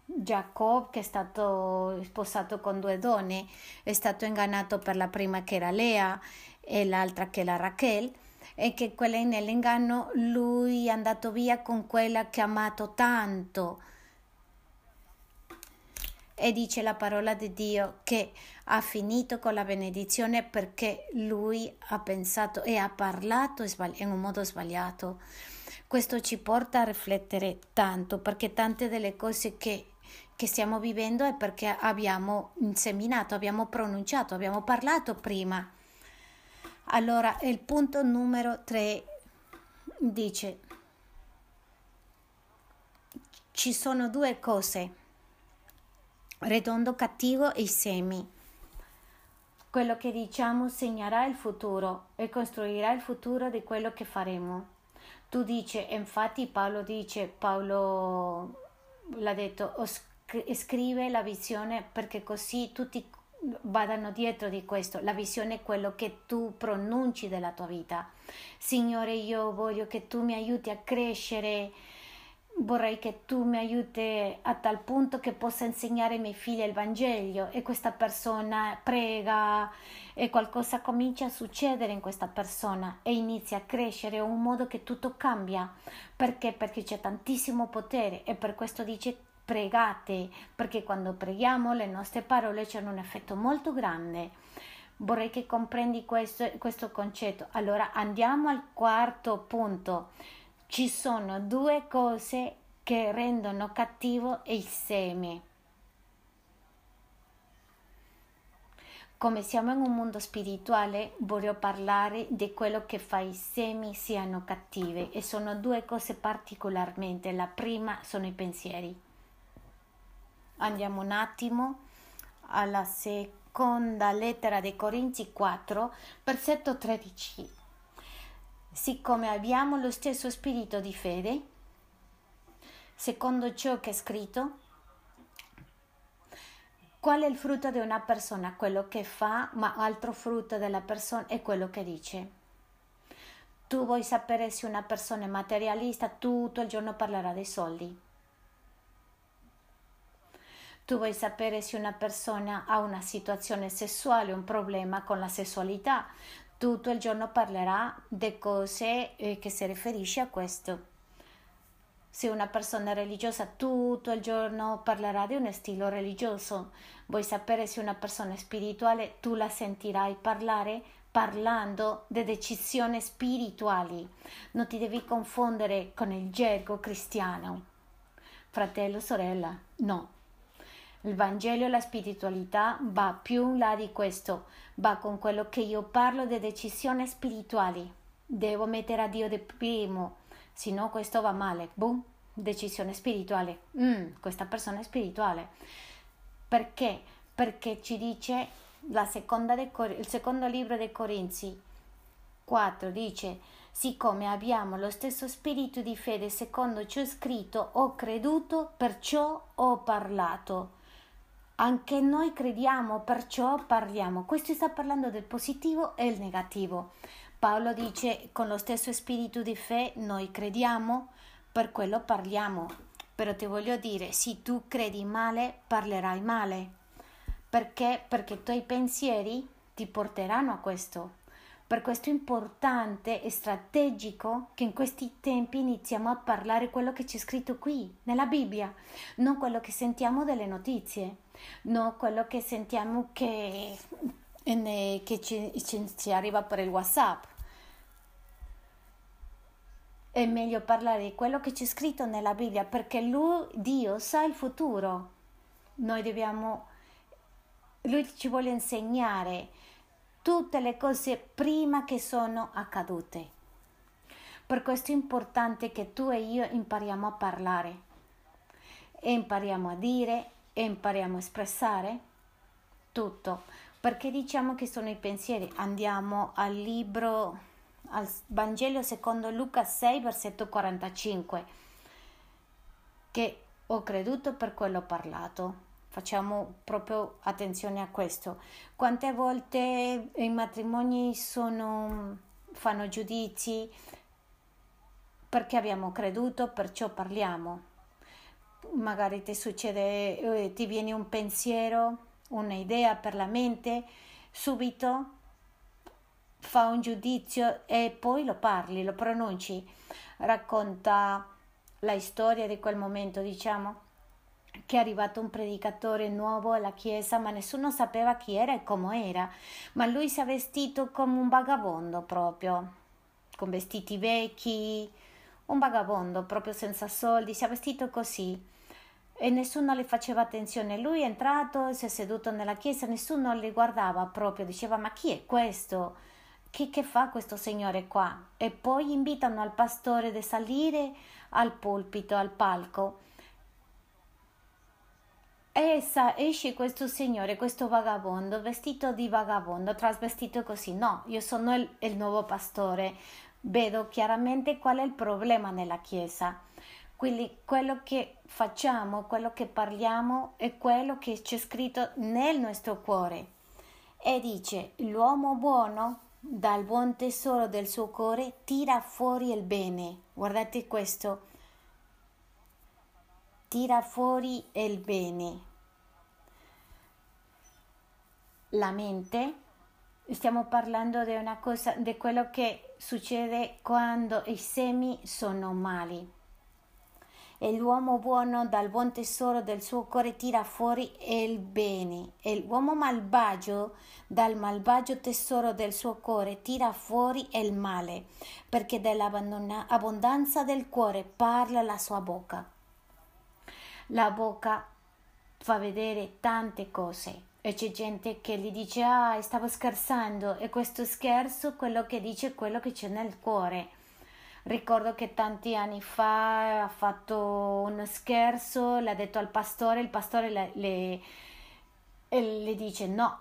Jacob, che è stato sposato con due donne, è stato ingannato per la prima che era Lea e l'altra che era Rachel e che quella nell'inganno lui è andato via con quella che ha amato tanto. E dice la parola di Dio che ha finito con la benedizione perché lui ha pensato e ha parlato in un modo sbagliato. Questo ci porta a riflettere tanto perché tante delle cose che, che stiamo vivendo è perché abbiamo inseminato, abbiamo pronunciato, abbiamo parlato prima allora, il punto numero 3 dice, ci sono due cose, redondo cattivo e semi. Quello che diciamo segnerà il futuro e costruirà il futuro di quello che faremo. Tu dici, infatti Paolo dice, Paolo l'ha detto, scrive la visione perché così tutti vadano dietro di questo. La visione è quello che tu pronunci della tua vita. Signore, io voglio che tu mi aiuti a crescere. Vorrei che tu mi aiuti a tal punto che possa insegnare ai miei figli il Vangelo e questa persona prega e qualcosa comincia a succedere in questa persona e inizia a crescere un modo che tutto cambia. Perché? Perché c'è tantissimo potere e per questo dice pregate, perché quando preghiamo le nostre parole hanno un effetto molto grande. Vorrei che comprendi questo, questo concetto. Allora andiamo al quarto punto. Ci sono due cose che rendono cattivo il seme. Come siamo in un mondo spirituale, voglio parlare di quello che fa i semi siano cattive e sono due cose particolarmente. La prima sono i pensieri. Andiamo un attimo alla seconda lettera dei Corinzi 4, versetto 13. Siccome abbiamo lo stesso spirito di fede, secondo ciò che è scritto, qual è il frutto di una persona? Quello che fa, ma altro frutto della persona è quello che dice. Tu vuoi sapere se una persona è materialista, tutto il giorno parlerà dei soldi tu vuoi sapere se una persona ha una situazione sessuale, un problema con la sessualità. Tutto il giorno parlerà di cose eh, che si riferisce a questo. Se una persona è religiosa, tutto il giorno parlerà di un stile religioso. Vuoi sapere se una persona è spirituale, tu la sentirai parlare parlando di decisioni spirituali. Non ti devi confondere con il gergo cristiano. Fratello, sorella, no il Vangelo e la spiritualità va più in là di questo, va con quello che io parlo di decisioni spirituali. Devo mettere a Dio di primo, se no questo va male. Boom, decisione spirituale. Mm, questa persona è spirituale. Perché? Perché ci dice Cor- il secondo libro dei Corinzi 4 dice siccome abbiamo lo stesso spirito di fede secondo ciò scritto ho creduto perciò ho parlato Anche noi crediamo, perciò parliamo. Questo sta parlando del positivo e il negativo. Paolo dice con lo stesso spirito di fede noi crediamo, per quello parliamo. Però ti voglio dire, se tu credi male, parlerai male. Perché? Perché i tuoi pensieri ti porteranno a questo. Per questo è importante e strategico che in questi tempi iniziamo a parlare quello che c'è scritto qui, nella Bibbia, non quello che sentiamo delle notizie, non quello che sentiamo che, che ci, ci arriva per il WhatsApp. È meglio parlare di quello che c'è scritto nella Bibbia perché lui, Dio, sa il futuro. Noi dobbiamo, lui ci vuole insegnare tutte le cose prima che sono accadute. Per questo è importante che tu e io impariamo a parlare, e impariamo a dire, e impariamo a espressare tutto, perché diciamo che sono i pensieri. Andiamo al libro, al Vangelo secondo Luca 6, versetto 45, che ho creduto per quello parlato facciamo proprio attenzione a questo. Quante volte i matrimoni sono, fanno giudizi perché abbiamo creduto, perciò parliamo. Magari ti succede, eh, ti viene un pensiero, un'idea per la mente, subito fa un giudizio e poi lo parli, lo pronunci, racconta la storia di quel momento, diciamo che è arrivato un predicatore nuovo alla chiesa, ma nessuno sapeva chi era e come era. Ma lui si è vestito come un vagabondo proprio, con vestiti vecchi, un vagabondo proprio senza soldi, si è vestito così. E nessuno le faceva attenzione. Lui è entrato, si è seduto nella chiesa, nessuno le guardava proprio, diceva ma chi è questo? Che, che fa questo signore qua? E poi invitano al pastore di salire al pulpito, al palco essa esce questo signore, questo vagabondo, vestito di vagabondo, trasvestito così. No, io sono il, il nuovo pastore, vedo chiaramente qual è il problema nella Chiesa. Quindi quello che facciamo, quello che parliamo è quello che c'è scritto nel nostro cuore. E dice, l'uomo buono dal buon tesoro del suo cuore tira fuori il bene. Guardate questo. Tira fuori il bene la mente, stiamo parlando di una cosa, di quello che succede quando i semi sono mali. E l'uomo buono dal buon tesoro del suo cuore tira fuori il bene, e l'uomo malvagio dal malvagio tesoro del suo cuore tira fuori il male, perché dell'abbondanza del cuore parla la sua bocca. La bocca fa vedere tante cose e c'è gente che gli dice ah stavo scherzando e questo scherzo quello che dice è quello che c'è nel cuore. Ricordo che tanti anni fa ha fatto uno scherzo l'ha detto al pastore il pastore le, le, le dice no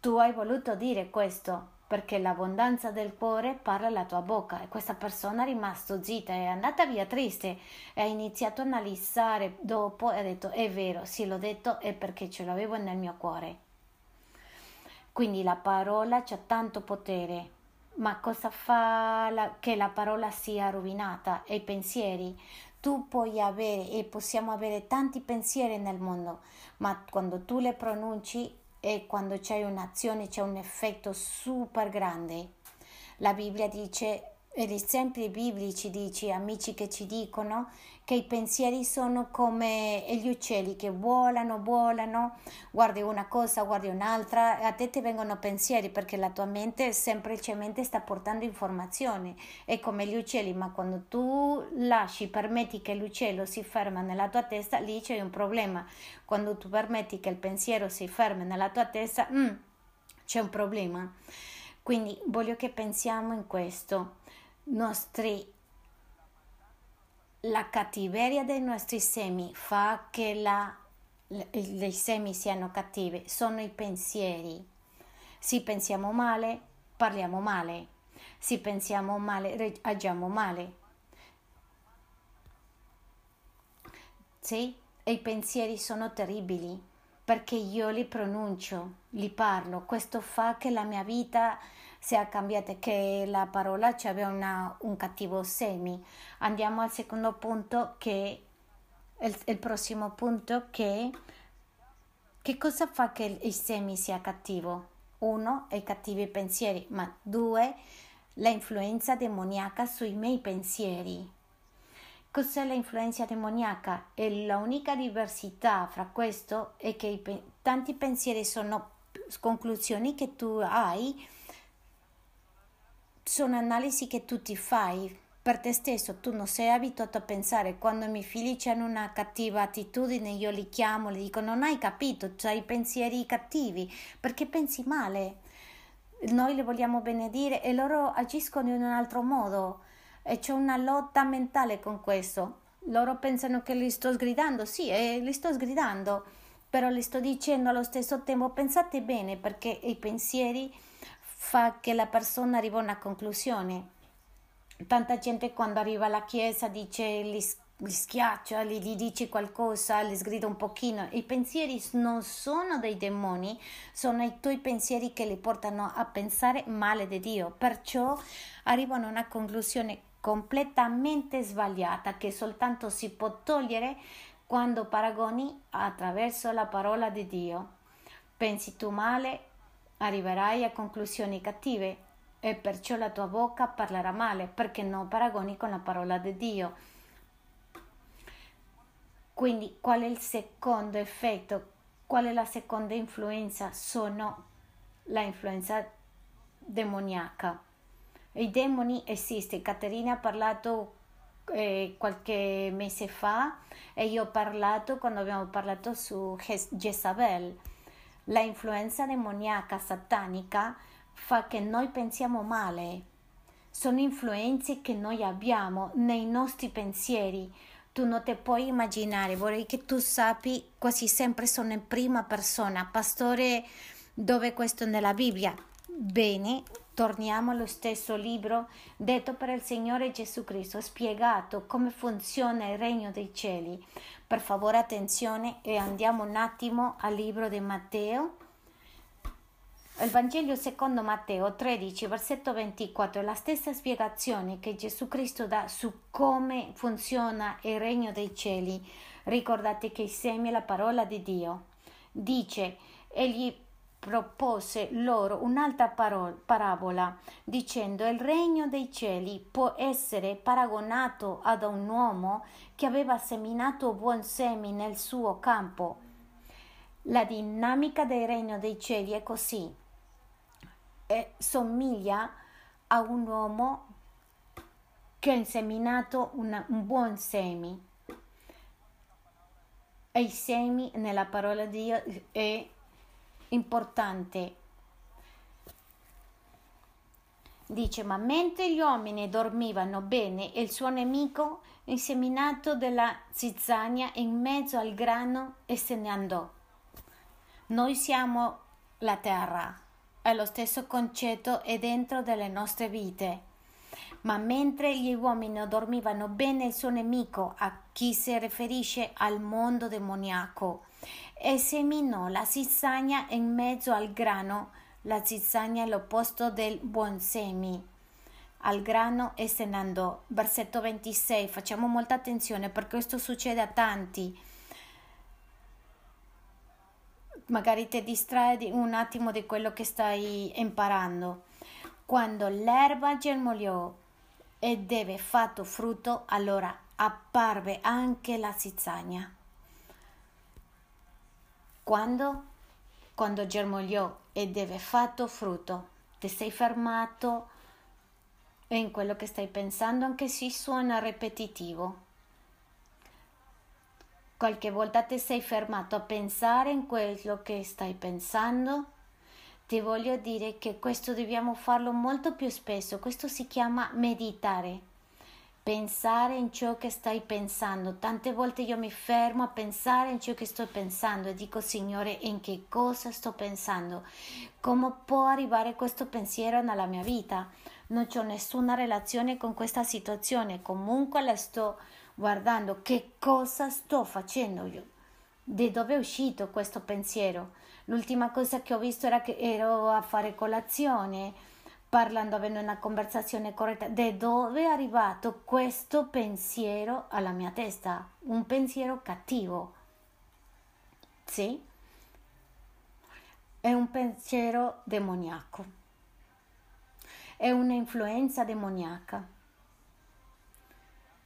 tu hai voluto dire questo perché l'abbondanza del cuore parla la tua bocca e questa persona è rimasta zitta, è andata via triste e ha iniziato a analizzare dopo e ha detto è vero, sì l'ho detto è perché ce l'avevo nel mio cuore. Quindi la parola c'ha tanto potere, ma cosa fa la, che la parola sia rovinata? E i pensieri. Tu puoi avere e possiamo avere tanti pensieri nel mondo, ma quando tu le pronunci e quando c'è un'azione c'è un effetto super grande. La Bibbia dice, gli esempi biblici dice, amici che ci dicono che i pensieri sono come gli uccelli che volano, volano, guardi una cosa, guardi un'altra, a te ti vengono pensieri perché la tua mente semplicemente sta portando informazioni, è come gli uccelli, ma quando tu lasci, permetti che l'uccello si ferma nella tua testa, lì c'è un problema. Quando tu permetti che il pensiero si fermi nella tua testa, mm, c'è un problema. Quindi voglio che pensiamo in questo. Nostri la cattiveria dei nostri semi fa che la, i semi siano cattivi, sono i pensieri. Se pensiamo male, parliamo male. Se pensiamo male, agiamo male. Sì? E i pensieri sono terribili perché io li pronuncio, li parlo. Questo fa che la mia vita sia cambiata, che la parola abbia una, un cattivo semi. Andiamo al secondo punto che il, il prossimo punto che che cosa fa che il semi sia cattivo? Uno, i cattivi pensieri, ma due, l'influenza demoniaca sui miei pensieri. Cos'è l'influenza demoniaca? E l'unica diversità fra questo è che i tanti pensieri sono conclusioni che tu hai, sono analisi che tu ti fai per te stesso, tu non sei abituato a pensare. Quando i miei figli hanno una cattiva attitudine, io li chiamo, li dico: Non hai capito, hai pensieri cattivi perché pensi male. Noi li vogliamo benedire e loro agiscono in un altro modo e c'è una lotta mentale con questo. Loro pensano che li sto sgridando, sì, e li sto sgridando, però li sto dicendo allo stesso tempo pensate bene perché i pensieri fa che la persona arriva a una conclusione. Tanta gente quando arriva alla chiesa dice li, li schiaccia, gli, gli dice qualcosa, li sgrida un pochino. I pensieri non sono dei demoni, sono i tuoi pensieri che li portano a pensare male di Dio. Perciò arrivano a una conclusione completamente sbagliata che soltanto si può togliere quando paragoni attraverso la parola di Dio. Pensi tu male, arriverai a conclusioni cattive e perciò la tua bocca parlerà male perché non paragoni con la parola di Dio. Quindi qual è il secondo effetto? Qual è la seconda influenza? Sono la influenza demoniaca. I demoni esistono. Caterina ha parlato eh, qualche mese fa e io ho parlato quando abbiamo parlato su Jezabel. La influenza demoniaca satanica fa che noi pensiamo male. Sono influenze che noi abbiamo nei nostri pensieri. Tu non ti puoi immaginare, vorrei che tu sappi, quasi sempre sono in prima persona. Pastore, dove questo nella Bibbia? Bene, Torniamo allo stesso libro detto per il Signore Gesù Cristo, spiegato come funziona il regno dei cieli. Per favore attenzione e andiamo un attimo al libro di Matteo. Il Vangelo secondo Matteo 13, versetto 24 è la stessa spiegazione che Gesù Cristo dà su come funziona il regno dei cieli. Ricordate che i semi è la parola di Dio. Dice, egli propose loro un'altra parola, parabola, dicendo il regno dei cieli può essere paragonato ad un uomo che aveva seminato buon semi nel suo campo. La dinamica del regno dei cieli è così, e somiglia a un uomo che ha inseminato una, un buon semi. E i semi nella parola di Dio è importante. Dice, ma mentre gli uomini dormivano bene, il suo nemico, inseminato della zizzania in mezzo al grano, e se ne andò. Noi siamo la terra, e lo stesso concetto è dentro delle nostre vite. Ma mentre gli uomini dormivano bene il suo nemico, a chi si riferisce al mondo demoniaco, e seminò la zizzania in mezzo al grano. La zizzania è l'opposto del buon semi. Al grano e se ne andò. Versetto 26. Facciamo molta attenzione perché questo succede a tanti. Magari ti distrae un attimo di quello che stai imparando. Quando l'erba germogliò ed ebbe fatto frutto, allora apparve anche la zizzania. Quando? Quando germogliò ed deve fatto frutto. Ti sei fermato in quello che stai pensando, anche se suona ripetitivo. Qualche volta ti sei fermato a pensare in quello che stai pensando? Ti voglio dire che questo dobbiamo farlo molto più spesso, questo si chiama meditare pensare in ciò che stai pensando. Tante volte io mi fermo a pensare in ciò che sto pensando e dico Signore in che cosa sto pensando, come può arrivare questo pensiero nella mia vita. Non ho nessuna relazione con questa situazione, comunque la sto guardando, che cosa sto facendo io. di dove è uscito questo pensiero. L'ultima cosa che ho visto era che ero a fare colazione, parlando, avendo una conversazione corretta. Da dove è arrivato questo pensiero alla mia testa? Un pensiero cattivo. Sì? È un pensiero demoniaco. È un'influenza demoniaca.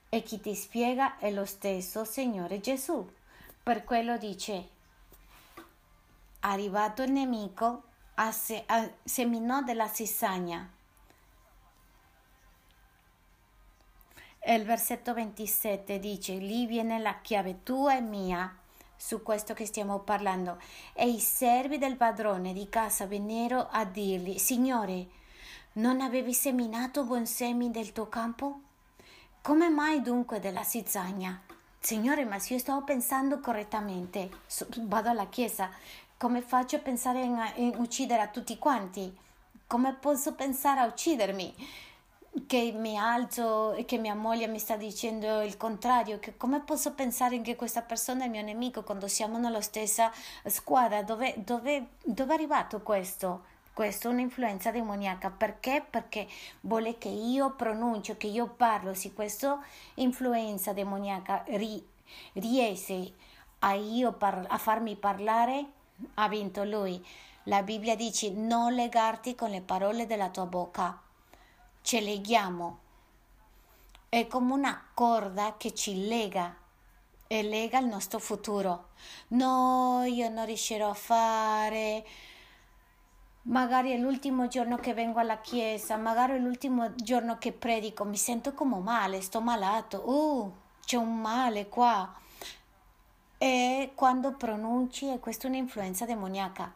E chi ti spiega è lo stesso Signore Gesù. Per quello dice, arrivato il nemico, a se, a, seminò della cizzagna. E il versetto 27 dice, lì viene la chiave tua e mia, su questo che stiamo parlando. E i servi del padrone di casa vennero a dirgli, Signore, non avevi seminato buon semi del tuo campo? Come mai dunque della cizzagna? Signore, ma se io stavo pensando correttamente, vado alla chiesa, come faccio a pensare in uccidere a tutti quanti? Come posso pensare a uccidermi? Che mi alzo e che mia moglie mi sta dicendo il contrario, che come posso pensare che questa persona è il mio nemico quando siamo nella stessa squadra? Dove, dove, dove è arrivato questo? Questa è un'influenza demoniaca perché? Perché vuole che io pronuncio, che io parlo. Se questa influenza demoniaca ri, riesce a, par, a farmi parlare, ha vinto lui. La Bibbia dice non legarti con le parole della tua bocca, ci leghiamo. È come una corda che ci lega e lega il nostro futuro. No, io non riuscirò a fare Magari è l'ultimo giorno che vengo alla chiesa, magari è l'ultimo giorno che predico, mi sento come male, sto malato, uh, c'è un male qua. E quando pronunci, e questa è un'influenza demoniaca,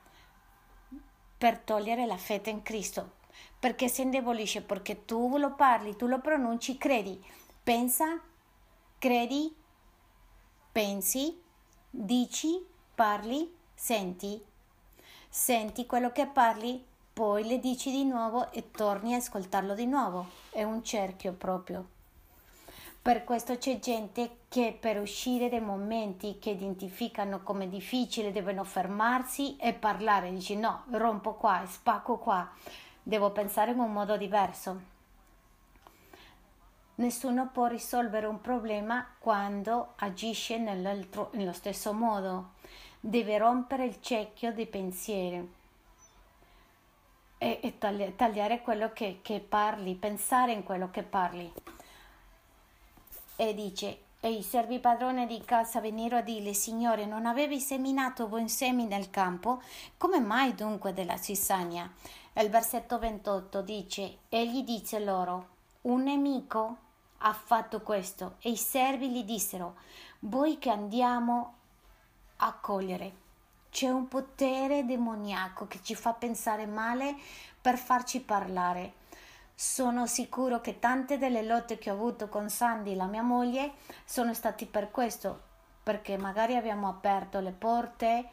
per togliere la fede in Cristo, perché si indebolisce, perché tu lo parli, tu lo pronunci, credi, pensa, credi, pensi, dici, parli, senti senti quello che parli, poi le dici di nuovo e torni a ascoltarlo di nuovo. È un cerchio proprio. Per questo c'è gente che per uscire dai momenti che identificano come difficili devono fermarsi e parlare. Dici no, rompo qua, spacco qua, devo pensare in un modo diverso. Nessuno può risolvere un problema quando agisce nello stesso modo deve rompere il cerchio dei pensieri e, e tagli, tagliare quello che, che parli, pensare in quello che parli. E dice, e i servi padrone di casa vennero a dirle, Signore, non avevi seminato buon semi nel campo? Come mai dunque della cizzagna? E il versetto 28 dice, egli dice loro, un nemico ha fatto questo. E i servi gli dissero, voi che andiamo accogliere. C'è un potere demoniaco che ci fa pensare male per farci parlare. Sono sicuro che tante delle lotte che ho avuto con Sandy, la mia moglie, sono state per questo, perché magari abbiamo aperto le porte,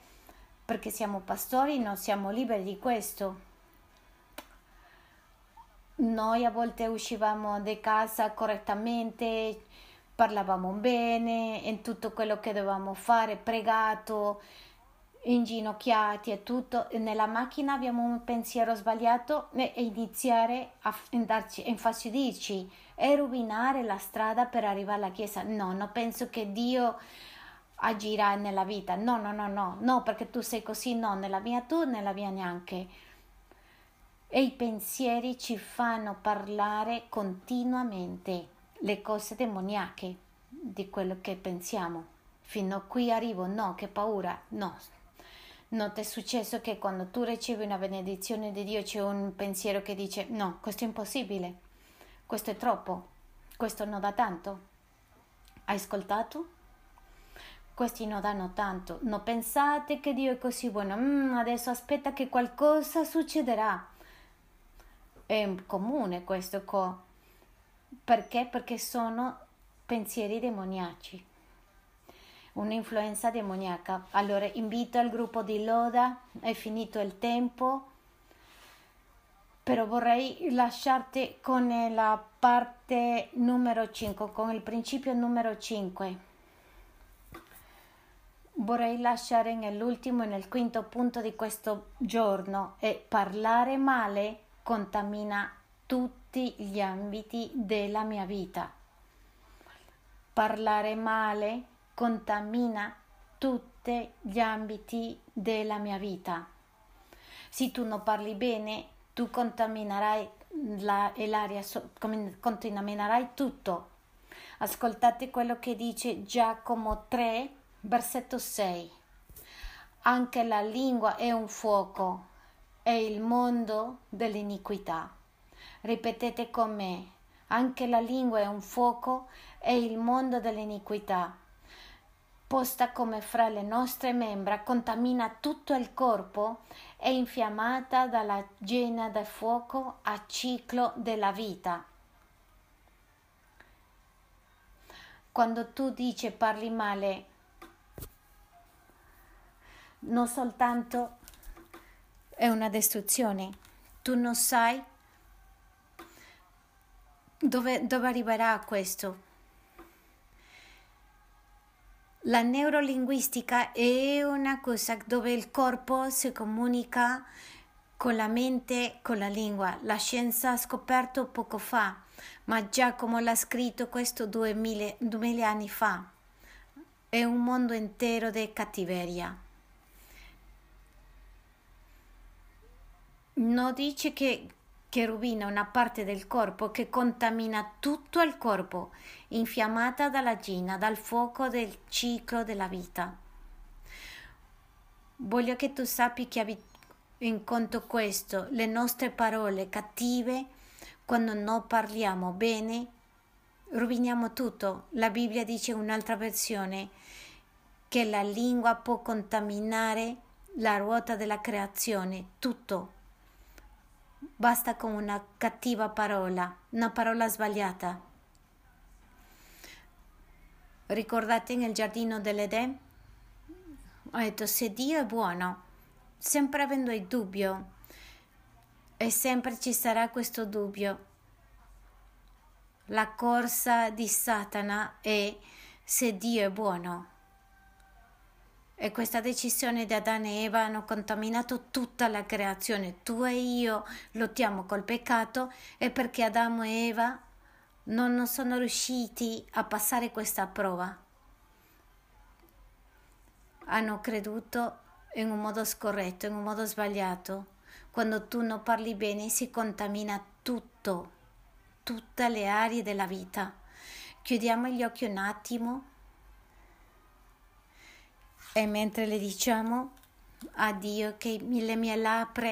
perché siamo pastori, non siamo liberi di questo. Noi a volte uscivamo di casa correttamente, parlavamo bene in tutto quello che dovevamo fare, pregato, inginocchiati e tutto. Nella macchina abbiamo un pensiero sbagliato e iniziare a andarci, infastidirci e rovinare la strada per arrivare alla chiesa. No, non penso che Dio agirà nella vita. No, no, no, no, no, perché tu sei così, no, nella mia tu, nella mia neanche. E i pensieri ci fanno parlare continuamente le cose demoniache di quello che pensiamo. Fino a qui arrivo, no, che paura, no. Non ti è successo che quando tu ricevi una benedizione di Dio c'è un pensiero che dice no, questo è impossibile, questo è troppo, questo non dà tanto. Hai ascoltato? Questi non danno tanto. Non pensate che Dio è così buono. Mm, adesso aspetta che qualcosa succederà. È comune questo qua perché? Perché sono pensieri demoniaci, un'influenza demoniaca. Allora invito il gruppo di Loda, è finito il tempo, però vorrei lasciarti con la parte numero 5, con il principio numero 5. vorrei lasciare nell'ultimo e nel quinto punto di questo giorno è parlare male contamina tutti gli ambiti della mia vita. Parlare male contamina tutti gli ambiti della mia vita. Se tu non parli bene, tu contaminerai la, l'aria, contaminerai tutto. Ascoltate quello che dice Giacomo 3, versetto 6. Anche la lingua è un fuoco, è il mondo dell'iniquità. Ripetete con me, anche la lingua è un fuoco, è il mondo dell'iniquità. Posta come fra le nostre membra, contamina tutto il corpo, è infiammata dalla gena del fuoco a ciclo della vita. Quando tu dici parli male, non soltanto è una distruzione, tu non sai dove, dove arriverà questo? La neurolinguistica è una cosa dove il corpo si comunica con la mente, con la lingua. La scienza ha scoperto poco fa, ma Giacomo l'ha scritto questo duemila, duemila anni fa. È un mondo intero di cattiveria. Non dice che che rovina una parte del corpo, che contamina tutto il corpo, infiammata dalla gina, dal fuoco del ciclo della vita. Voglio che tu sappi che avevi in conto questo, le nostre parole cattive, quando non parliamo bene, roviniamo tutto. La Bibbia dice in un'altra versione che la lingua può contaminare la ruota della creazione, tutto Basta con una cattiva parola, una parola sbagliata. Ricordate nel giardino dell'Eden? Ho detto se Dio è buono, sempre avendo il dubbio, e sempre ci sarà questo dubbio. La corsa di Satana è se Dio è buono. E questa decisione di Adamo e Eva hanno contaminato tutta la creazione. Tu e io lottiamo col peccato e perché Adamo e Eva non sono riusciti a passare questa prova. Hanno creduto in un modo scorretto, in un modo sbagliato. Quando tu non parli bene si contamina tutto, tutte le aree della vita. Chiudiamo gli occhi un attimo e mentre le diciamo a Dio che le mie labbra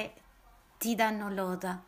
ti danno loda.